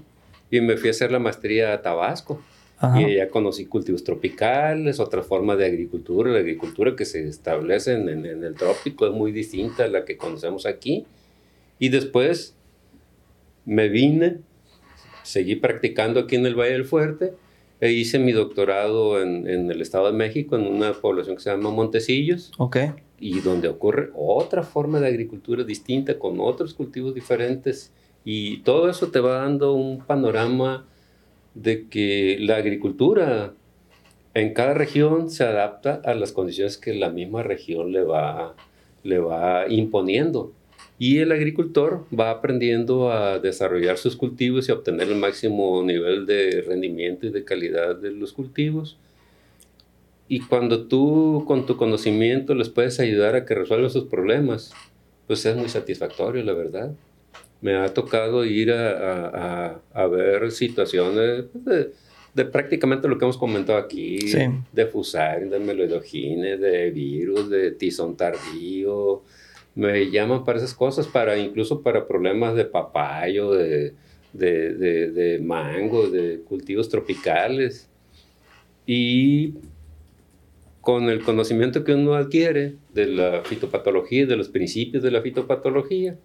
y me fui a hacer la maestría a Tabasco. Y ya conocí cultivos tropicales, otra forma de agricultura. La agricultura que se establece en, en, el trópico es muy distinta a la que conocemos aquí. Y después me vine, seguí practicando aquí en el Valle del Fuerte e hice mi doctorado en, en el Estado de México, en una población que se llama Montecillos. Ok. Y donde ocurre otra forma de agricultura distinta, con otros cultivos diferentes. Y todo eso te va dando un panorama de que la agricultura en cada región se adapta a las condiciones que la misma región le va, le va imponiendo. Y el agricultor va aprendiendo a desarrollar sus cultivos y a obtener el máximo nivel de rendimiento y de calidad de los cultivos. Y cuando tú con tu conocimiento les puedes ayudar a que resuelvan sus problemas, pues es muy satisfactorio, la verdad me ha tocado ir a, ver situaciones de, prácticamente lo que hemos comentado aquí, de fusar, de meloidogines, de virus, de tizón tardío. Me llaman para esas cosas, para incluso para problemas de papayo, de, de, de mango, de cultivos tropicales. Y con el conocimiento que uno adquiere de la fitopatología, de los principios de la fitopatología,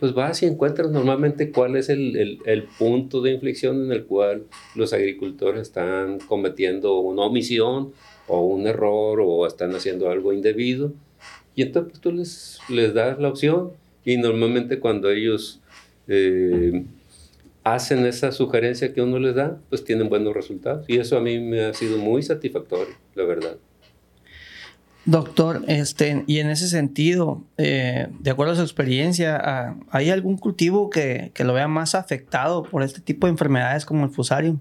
pues vas y encuentras normalmente cuál es el, el, punto de inflexión en el cual los agricultores están cometiendo una omisión o un error o están haciendo algo indebido. Y entonces pues, tú les, les das la opción y normalmente cuando ellos eh, hacen esa sugerencia que uno les da, pues tienen buenos resultados. Y eso a mí me ha sido muy satisfactorio, la verdad. Doctor, este, y en ese sentido, eh, de acuerdo a su experiencia, ah, ¿hay algún cultivo que, que, lo vea más afectado por este tipo de enfermedades como el fusarium?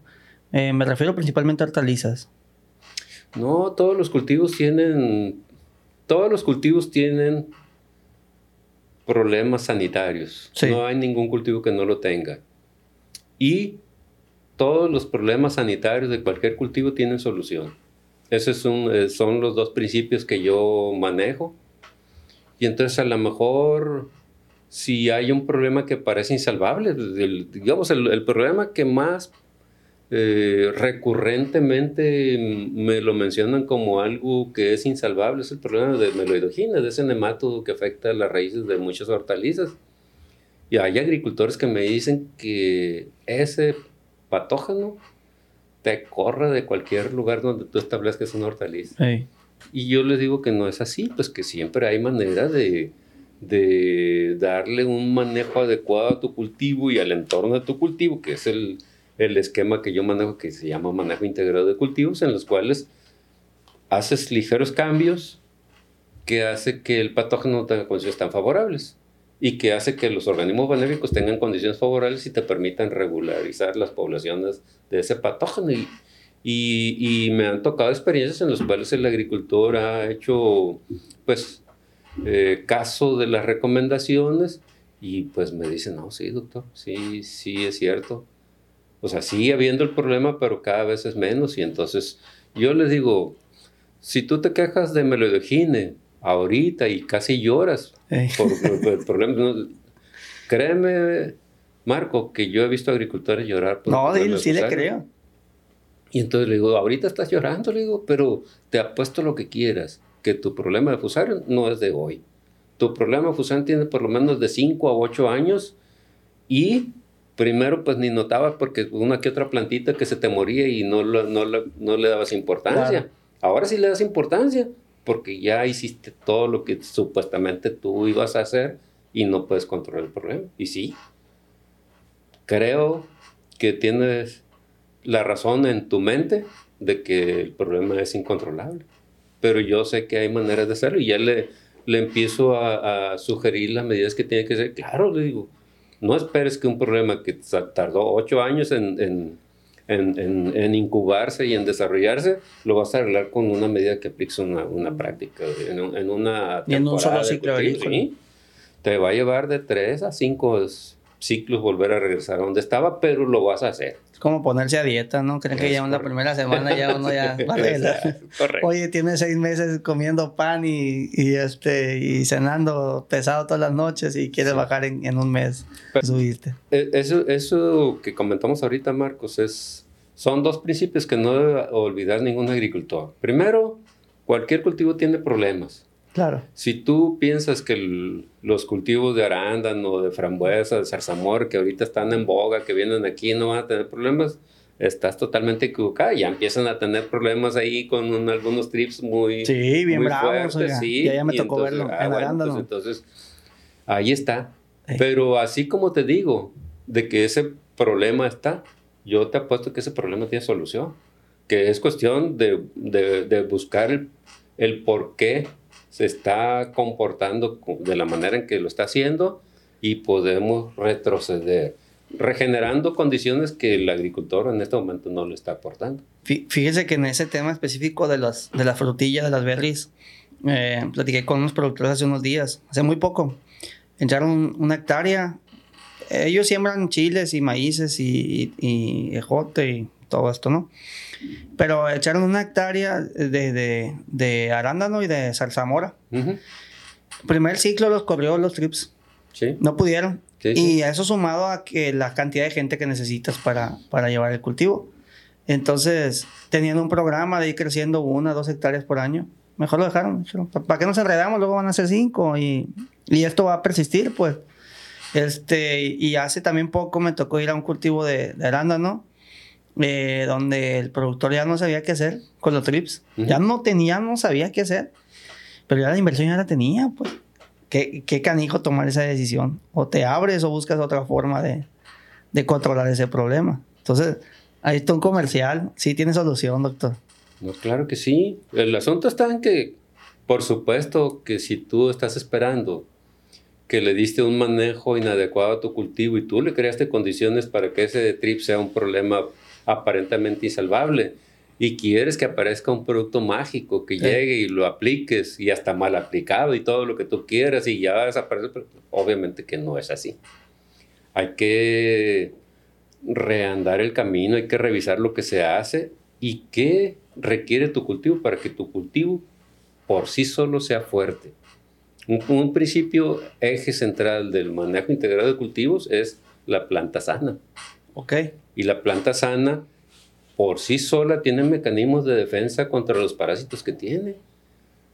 Eh, me refiero principalmente a hortalizas. No, todos los cultivos tienen, todos los cultivos tienen problemas sanitarios. No hay ningún cultivo que no lo tenga. Y todos los problemas sanitarios de cualquier cultivo tienen solución. Esos eh, son los dos principios que yo manejo. Y entonces a lo mejor si hay un problema que parece insalvable, digamos, el, problema que más eh, recurrentemente me lo mencionan como algo que es insalvable es el problema de meloidogina, de ese nematodo que afecta las raíces de muchas hortalizas. Y hay agricultores que me dicen que ese patógeno te corre de cualquier lugar donde tú establezcas una hortaliza. Y yo les digo que no es así, pues que siempre hay manera de, de darle un manejo adecuado a tu cultivo y al entorno de tu cultivo, que es el, el esquema que yo manejo, que se llama manejo integrado de cultivos, en los cuales haces ligeros cambios que hace que el patógeno tenga condiciones tan favorables y que hace que los organismos benéficos tengan condiciones favorables y te permitan regularizar las poblaciones de ese patógeno. Y, y, me han tocado experiencias en las cuales el agricultor ha hecho, pues, eh, caso de las recomendaciones y pues me dice, no, sí, doctor, sí, sí, es cierto. O sea, sigue habiendo el problema, pero cada vez es menos. Y entonces yo les digo, si tú te quejas de melodogine ahorita y casi lloras por, el problema, créeme, Marco, que yo he visto agricultores llorar. Por no, sí, sí le creo. Y entonces le digo, ahorita estás llorando, le digo, pero te apuesto lo que quieras, que tu problema de fusario no es de hoy. Tu problema de fusario tiene por lo menos de 5 a 8 años y primero pues ni notabas porque una que otra plantita que se te moría y no, no, no le dabas importancia. Ahora sí le das importancia porque ya hiciste todo lo que supuestamente tú ibas a hacer y no puedes controlar el problema. Y sí, creo que tienes la razón en tu mente de que el problema es incontrolable. Pero yo sé que hay maneras de hacerlo y ya le, le empiezo a, sugerir las medidas que tiene que ser. Claro, le digo, no esperes que un problema que tardó ocho años en en, en, incubarse y en desarrollarse, lo vas a arreglar con una medida que apliques una, una práctica, en, una... Y en un solo ciclo Te va a llevar de tres a cinco ciclos volver a regresar a donde estaba, pero lo vas a hacer. Es como ponerse a dieta, ¿no? Creen que ya en la primera semana ya uno ya... Vale, Oye, tiene seis meses comiendo pan y, y, este, y cenando pesado todas las noches y quieres bajar en, en, un mes. subiste. E, eso, eso que comentamos ahorita, Marcos, es, son dos principios que no debe olvidar ningún agricultor. Primero, cualquier cultivo tiene problemas. Claro. Si tú piensas que los cultivos de arándano, de frambuesa, de zarzamor, que ahorita están en boga, que vienen aquí, no van a tener problemas, estás totalmente equivocado. Ya empiezan a tener problemas ahí con algunos trips muy, sí, bien bravos, fuertes. Sí, ya, me tocó verlo ah, en arándano. Pues entonces, ahí está. Pero así como te digo, de que ese problema está, yo te apuesto que ese problema tiene solución. Que es cuestión de, de, de buscar el, el por qué se está comportando de la manera en que lo está haciendo y podemos retroceder, regenerando condiciones que el agricultor en este momento no le está aportando. Fíjese que en ese tema específico de las, de la frutilla, de las berries, eh, platiqué con unos productores hace unos días, hace muy poco. Entraron una hectárea. Ellos siembran chiles y maíces y, y ejote y todo esto, ¿no? Pero echaron una hectárea de, de, arándano y de zarzamora. Primer ciclo los corrió los trips. Sí. No pudieron. Y eso sumado a que la cantidad de gente que necesitas para, para llevar el cultivo. Entonces, teniendo un programa de ir creciendo una, dos hectáreas por año, mejor lo dejaron. ¿Para qué nos enredamos? Luego van a ser cinco y, y esto va a persistir, pues. Este, y hace también poco me tocó ir a un cultivo de, de arándano eh, donde el productor ya no sabía qué hacer con los trips. Ya no tenía, no sabía qué hacer. Pero ya la inversión ya la tenía, pues. ¿Qué, qué canijo tomar esa decisión? O te abres o buscas otra forma de, de controlar ese problema. Entonces, ahí está un comercial. Sí tiene solución, doctor. No, claro que sí. El asunto está en que, por supuesto, que si tú estás esperando que le diste un manejo inadecuado a tu cultivo y tú le creaste condiciones para que ese trip sea un problema aparentemente insalvable y quieres que aparezca un producto mágico que llegue y lo apliques y hasta mal aplicado y todo lo que tú quieras y ya desaparece, pero obviamente que no es así. Hay que reandar el camino, hay que revisar lo que se hace y qué requiere tu cultivo para que tu cultivo por sí solo sea fuerte. Un, un principio eje central del manejo integrado de cultivos es la planta sana. Ok. Y la planta sana por sí sola tiene mecanismos de defensa contra los parásitos que tiene.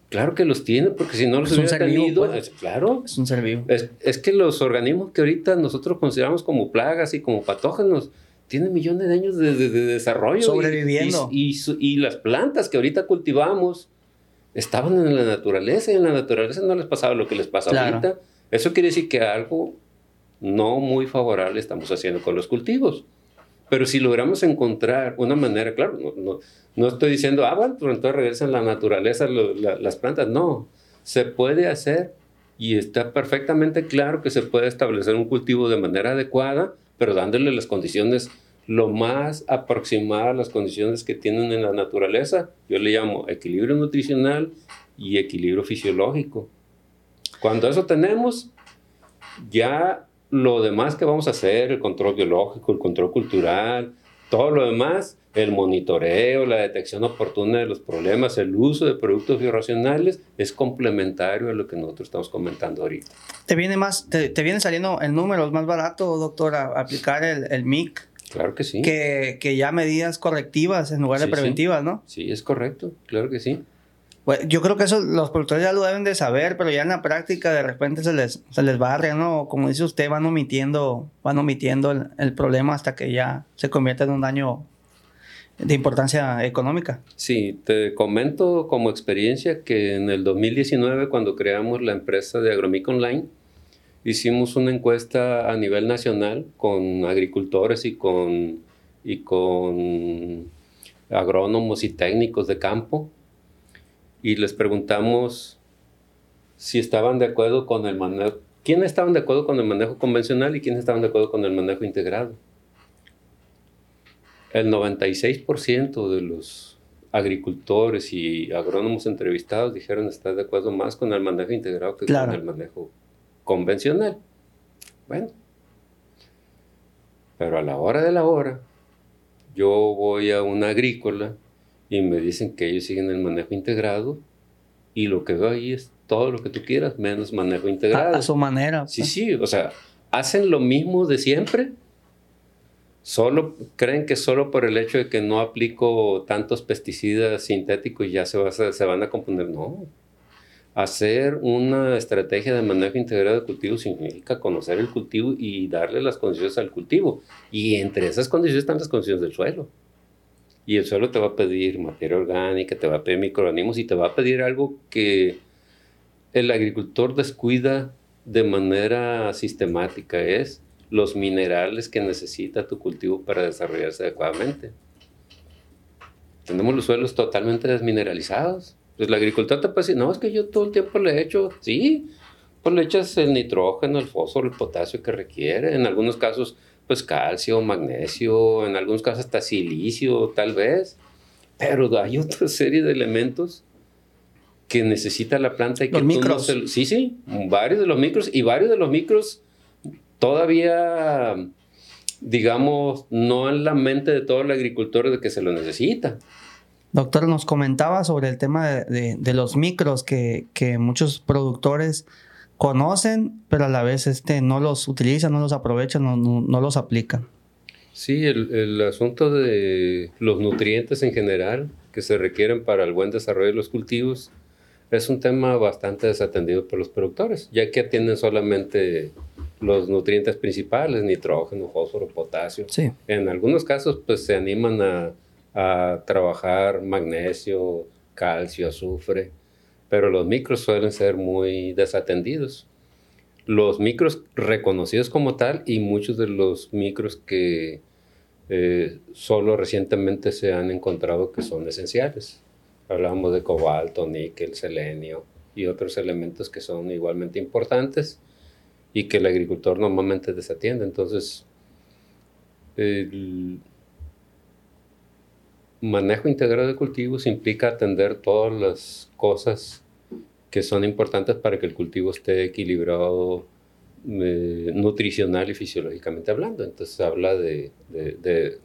Claro que los tiene, porque si no los hubiera tenido, pues. claro. Es un ser vivo. Es, que los organismos que ahorita nosotros consideramos como plagas y como patógenos tiene millones de años de, desarrollo. Sobreviviendo. Y, y, las plantas que ahorita cultivamos estaban en la naturaleza y en la naturaleza no les pasaba lo que les pasa ahorita. Eso quiere decir que algo no muy favorable estamos haciendo con los cultivos. Pero si logramos encontrar una manera, claro, no, no, estoy diciendo, ah, bueno, pues entonces regresan la naturaleza las plantas. No, se puede hacer y está perfectamente claro que se puede establecer un cultivo de manera adecuada, pero dándole las condiciones lo más aproximadas a las condiciones que tienen en la naturaleza. Yo le llamo equilibrio nutricional y equilibrio fisiológico. Cuando eso tenemos, ya lo demás que vamos a hacer, el control biológico, el control cultural, todo lo demás, el monitoreo, la detección oportuna de los problemas, el uso de productos bioracionales es complementario a lo que nosotros estamos comentando ahorita. ¿Te viene, más, te, viene saliendo el número, es más barato, doctor, aplicar el, el MIC? Claro que sí. Que, que, ya medidas correctivas en lugar de preventivas, ¿no? Sí, es correcto, claro que sí. Pues, yo creo que eso los productores ya lo deben de saber, pero ya en la práctica de repente se les, se les barre, ¿no? Como dice usted, van omitiendo, van omitiendo el, problema hasta que ya se convierte en un daño de importancia económica. Sí, te comento como experiencia que en el 2019, cuando creamos la empresa de Agromic Online, hicimos una encuesta a nivel nacional con agricultores y con, y con agrónomos y técnicos de campo y les preguntamos si estaban de acuerdo con el manejo, quién estaban de acuerdo con el manejo convencional y quién estaban de acuerdo con el manejo integrado. El 96% de los agricultores y agrónomos entrevistados dijeron estar de acuerdo más con el manejo integrado que con el manejo convencional. Bueno, pero a la hora de la hora, yo voy a una agrícola y me dicen que ellos siguen el manejo integrado y lo que veo ahí es todo lo que tú quieras, menos manejo integrado. A, su manera. Sí, pues. sí, o sea, hacen lo mismo de siempre. Solo creen que solo por el hecho de que no aplico tantos pesticidas sintéticos ya se, se van a componer. No. Hacer una estrategia de manejo integrado de cultivo significa conocer el cultivo y darle las condiciones al cultivo. Y entre esas condiciones están las condiciones del suelo. Y el suelo te va a pedir materia orgánica, te va a pedir microorganismos y te va a pedir algo que el agricultor descuida de manera sistemática, es los minerales que necesita tu cultivo para desarrollarse adecuadamente. Tenemos los suelos totalmente desmineralizados. Pues el agricultor te puede decir, no, es que yo todo el tiempo le he hecho, sí, pues le echas el nitrógeno, el fósforo, el potasio que requiere. En algunos casos pues calcio, magnesio, en algunos casos hasta silicio, tal vez. Pero hay otra serie de elementos que necesita la planta y que los micros. sí, sí, varios de los micros y varios de los micros todavía, digamos, no en la mente de todo el agricultor de que se lo necesita. Doctor, nos comentaba sobre el tema de, los micros que, que muchos productores conocen, pero a la vez este, no los utilizan, no los aprovechan, no, los aplican. Sí, el, asunto de los nutrientes en general que se requieren para el buen desarrollo de los cultivos es un tema bastante desatendido por los productores, ya que atienden solamente los nutrientes principales, nitrógeno, fósforo, potasio. Sí. En algunos casos, pues se animan a, a trabajar magnesio, calcio, azufre pero los micros suelen ser muy desatendidos. Los micros reconocidos como tal y muchos de los micros que eh, solo recientemente se han encontrado que son esenciales. Hablamos de cobalto, níquel, selenio y otros elementos que son igualmente importantes y que el agricultor normalmente desatiende. Entonces, el manejo integrado de cultivos implica atender todas las cosas que son importantes para que el cultivo esté equilibrado eh, nutricional y fisiológicamente hablando. Entonces habla de,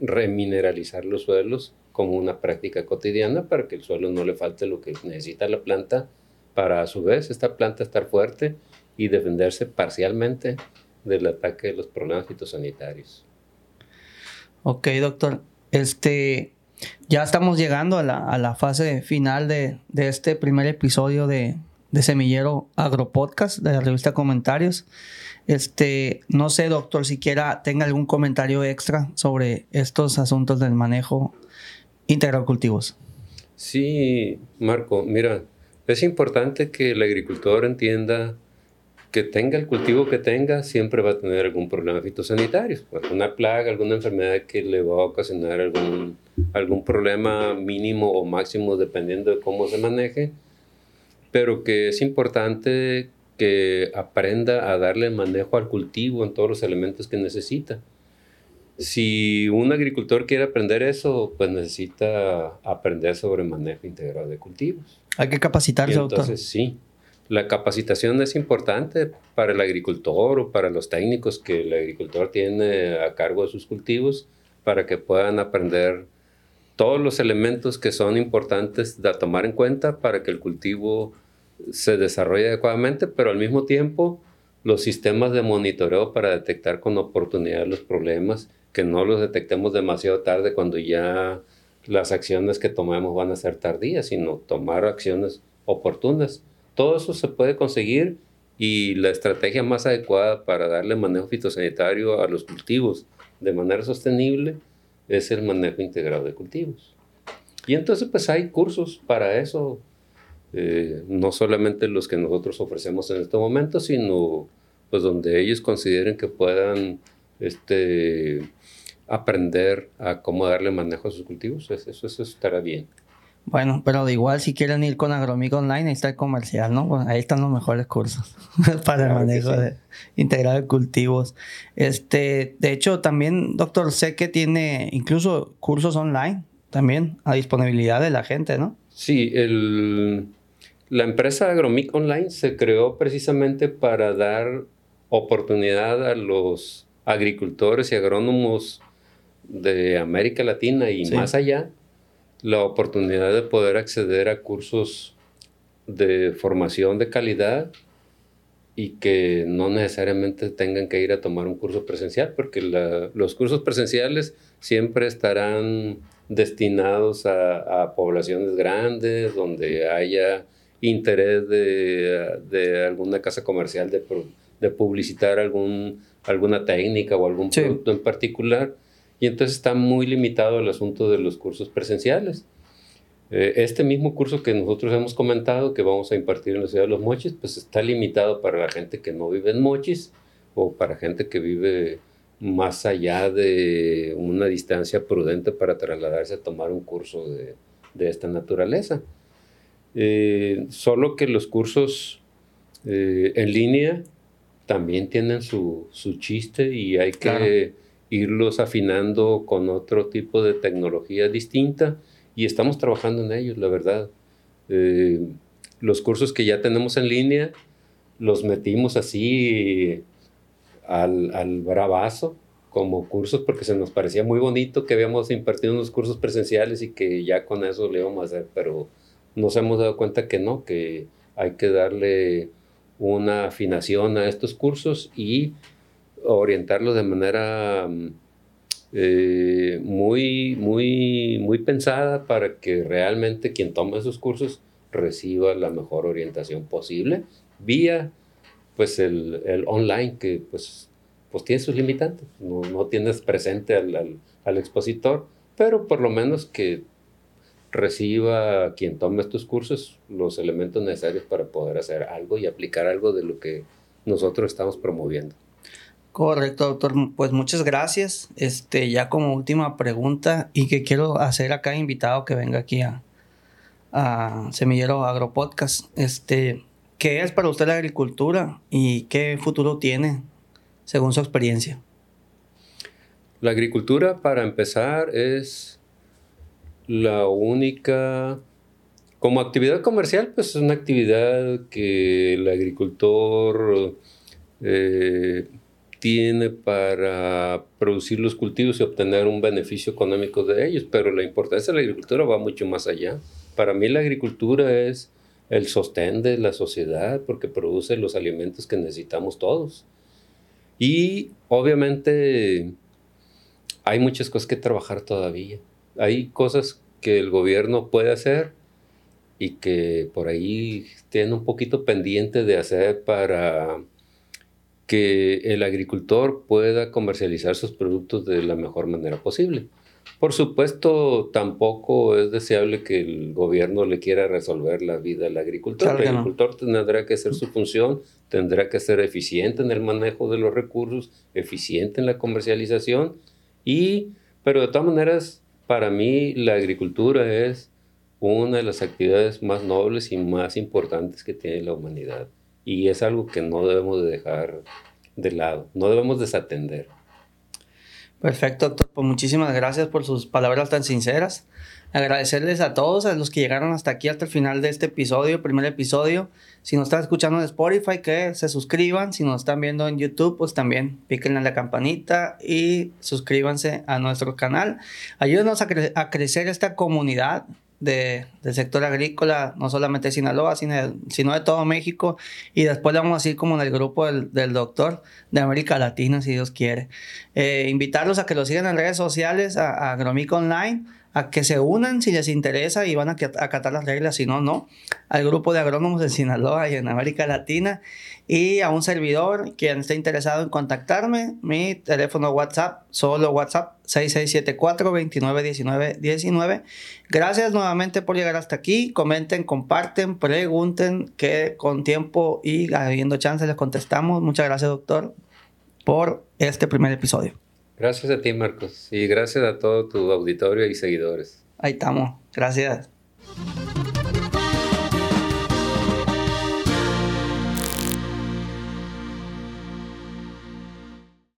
remineralizar los suelos como una práctica cotidiana para que el suelo no le falte lo que necesita la planta para a su vez esta planta estar fuerte y defenderse parcialmente del ataque de los problemas fitosanitarios. Ok, doctor. Este, ya estamos llegando a la, fase final de, de, este primer episodio de, de Semillero Agropodcast, de la revista Comentarios. Este, no sé, doctor, si quiera tenga algún comentario extra sobre estos asuntos del manejo integral cultivos. Sí, Marco, mira, es importante que el agricultor entienda que tenga el cultivo que tenga, siempre va a tener algún problema fitosanitario, alguna plaga, alguna enfermedad que le va a ocasionar algún, algún problema mínimo o máximo dependiendo de cómo se maneje, pero que es importante que aprenda a darle manejo al cultivo en todos los elementos que necesita. Si un agricultor quiere aprender eso, pues necesita aprender sobre manejo integral de cultivos. Hay que capacitarse, entonces, sí, la capacitación es importante para el agricultor o para los técnicos que el agricultor tiene a cargo de sus cultivos para que puedan aprender todos los elementos que son importantes de tomar en cuenta para que el cultivo se desarrolle adecuadamente, pero al mismo tiempo los sistemas de monitoreo para detectar con oportunidad los problemas, que no los detectemos demasiado tarde cuando ya las acciones que tomemos van a ser tardías, sino tomar acciones oportunas. Todo eso se puede conseguir y la estrategia más adecuada para darle manejo fitosanitario a los cultivos de manera sostenible es el manejo integrado de cultivos. Y entonces pues hay cursos para eso, eh, no solamente los que nosotros ofrecemos en este momento, sino pues donde ellos consideren que puedan este, aprender a cómo darle manejo a sus cultivos, eso, eso estará bien. Bueno, pero de igual si quieren ir con Agromic Online, ahí está el comercial, ¿no? ahí están los mejores cursos para el manejo de, integral de cultivos. Este, de hecho, también, doctor, sé que tiene incluso cursos online también a disponibilidad de la gente, ¿no? Sí, el, la empresa Agromic Online se creó precisamente para dar oportunidad a los agricultores y agrónomos de América Latina y más allá la oportunidad de poder acceder a cursos de formación de calidad y que no necesariamente tengan que ir a tomar un curso presencial, porque los cursos presenciales siempre estarán destinados a, poblaciones grandes, donde haya interés de, alguna casa comercial de, publicitar algún, alguna técnica o algún producto en particular y entonces está muy limitado el asunto de los cursos presenciales. Eh, este mismo curso que nosotros hemos comentado que vamos a impartir en la ciudad de Los Mochis, pues está limitado para la gente que no vive en Mochis o para gente que vive más allá de una distancia prudente para trasladarse a tomar un curso de, de esta naturaleza. Eh, solo que los cursos eh, en línea también tienen su, su chiste y hay que irlos afinando con otro tipo de tecnología distinta y estamos trabajando en ellos, la verdad. Eh, los cursos que ya tenemos en línea los metimos así al, al bravazo como cursos porque se nos parecía muy bonito que habíamos impartido unos cursos presenciales y que ya con eso le íbamos a hacer, pero nos hemos dado cuenta que no, que hay que darle una afinación a estos cursos y orientarlo de manera mm, eh, muy, muy, muy pensada para que realmente quien toma esos cursos reciba la mejor orientación posible vía pues el, el online que pues, pues tiene sus limitantes, no, no tienes presente al, al, al, expositor, pero por lo menos que reciba quien tome estos cursos los elementos necesarios para poder hacer algo y aplicar algo de lo que nosotros estamos promoviendo. Correcto, doctor. Pues muchas gracias. Este, ya como última pregunta y que quiero hacer a cada invitado que venga aquí a, a Semillero Agro Podcast. Este, ¿qué es para usted la agricultura y qué futuro tiene según su experiencia? La agricultura, para empezar, es la única como actividad comercial, pues es una actividad que el agricultor eh, tiene para producir los cultivos y obtener un beneficio económico de ellos, pero la importancia de la agricultura va mucho más allá. Para mí la agricultura es el sostén de la sociedad porque produce los alimentos que necesitamos todos. Y obviamente hay muchas cosas que trabajar todavía. Hay cosas que el gobierno puede hacer y que por ahí tienen un poquito pendiente de hacer para que el agricultor pueda comercializar sus productos de la mejor manera posible. Por supuesto, tampoco es deseable que el gobierno le quiera resolver la vida al agricultor. el agricultor tendrá que hacer su función, tendrá que ser eficiente en el manejo de los recursos, eficiente en la comercialización, y, pero de todas maneras, para mí la agricultura es una de las actividades más nobles y más importantes que tiene la humanidad. Y es algo que no debemos de dejar de lado, no debemos desatender. Perfecto, doctor. Pues muchísimas gracias por sus palabras tan sinceras. Agradecerles a todos, a los que llegaron hasta aquí, hasta el final de este episodio, primer episodio. Si nos están escuchando en Spotify, que se suscriban. Si nos están viendo en YouTube, pues también piquen en la campanita y suscríbanse a nuestro canal. Ayúdenos a, a crecer esta comunidad de, del sector agrícola, no solamente de Sinaloa, sino de, sino de todo México. Y después le vamos a ir como en el grupo del, del doctor de América Latina, si Dios quiere. Eh, invitarlos a que lo sigan en redes sociales, a, a Online a que se unan si les interesa y van a acatar las reglas, si no, no, al grupo de agrónomos en Sinaloa y en América Latina y a un servidor quien esté interesado en contactarme, mi teléfono WhatsApp, solo WhatsApp 6674-291919. Gracias nuevamente por llegar hasta aquí, comenten, comparten, pregunten que con tiempo y habiendo chance les contestamos. Muchas gracias doctor por este primer episodio. Gracias a ti, Marcos. Y gracias a todo tu auditorio y seguidores. Ahí estamos. Gracias.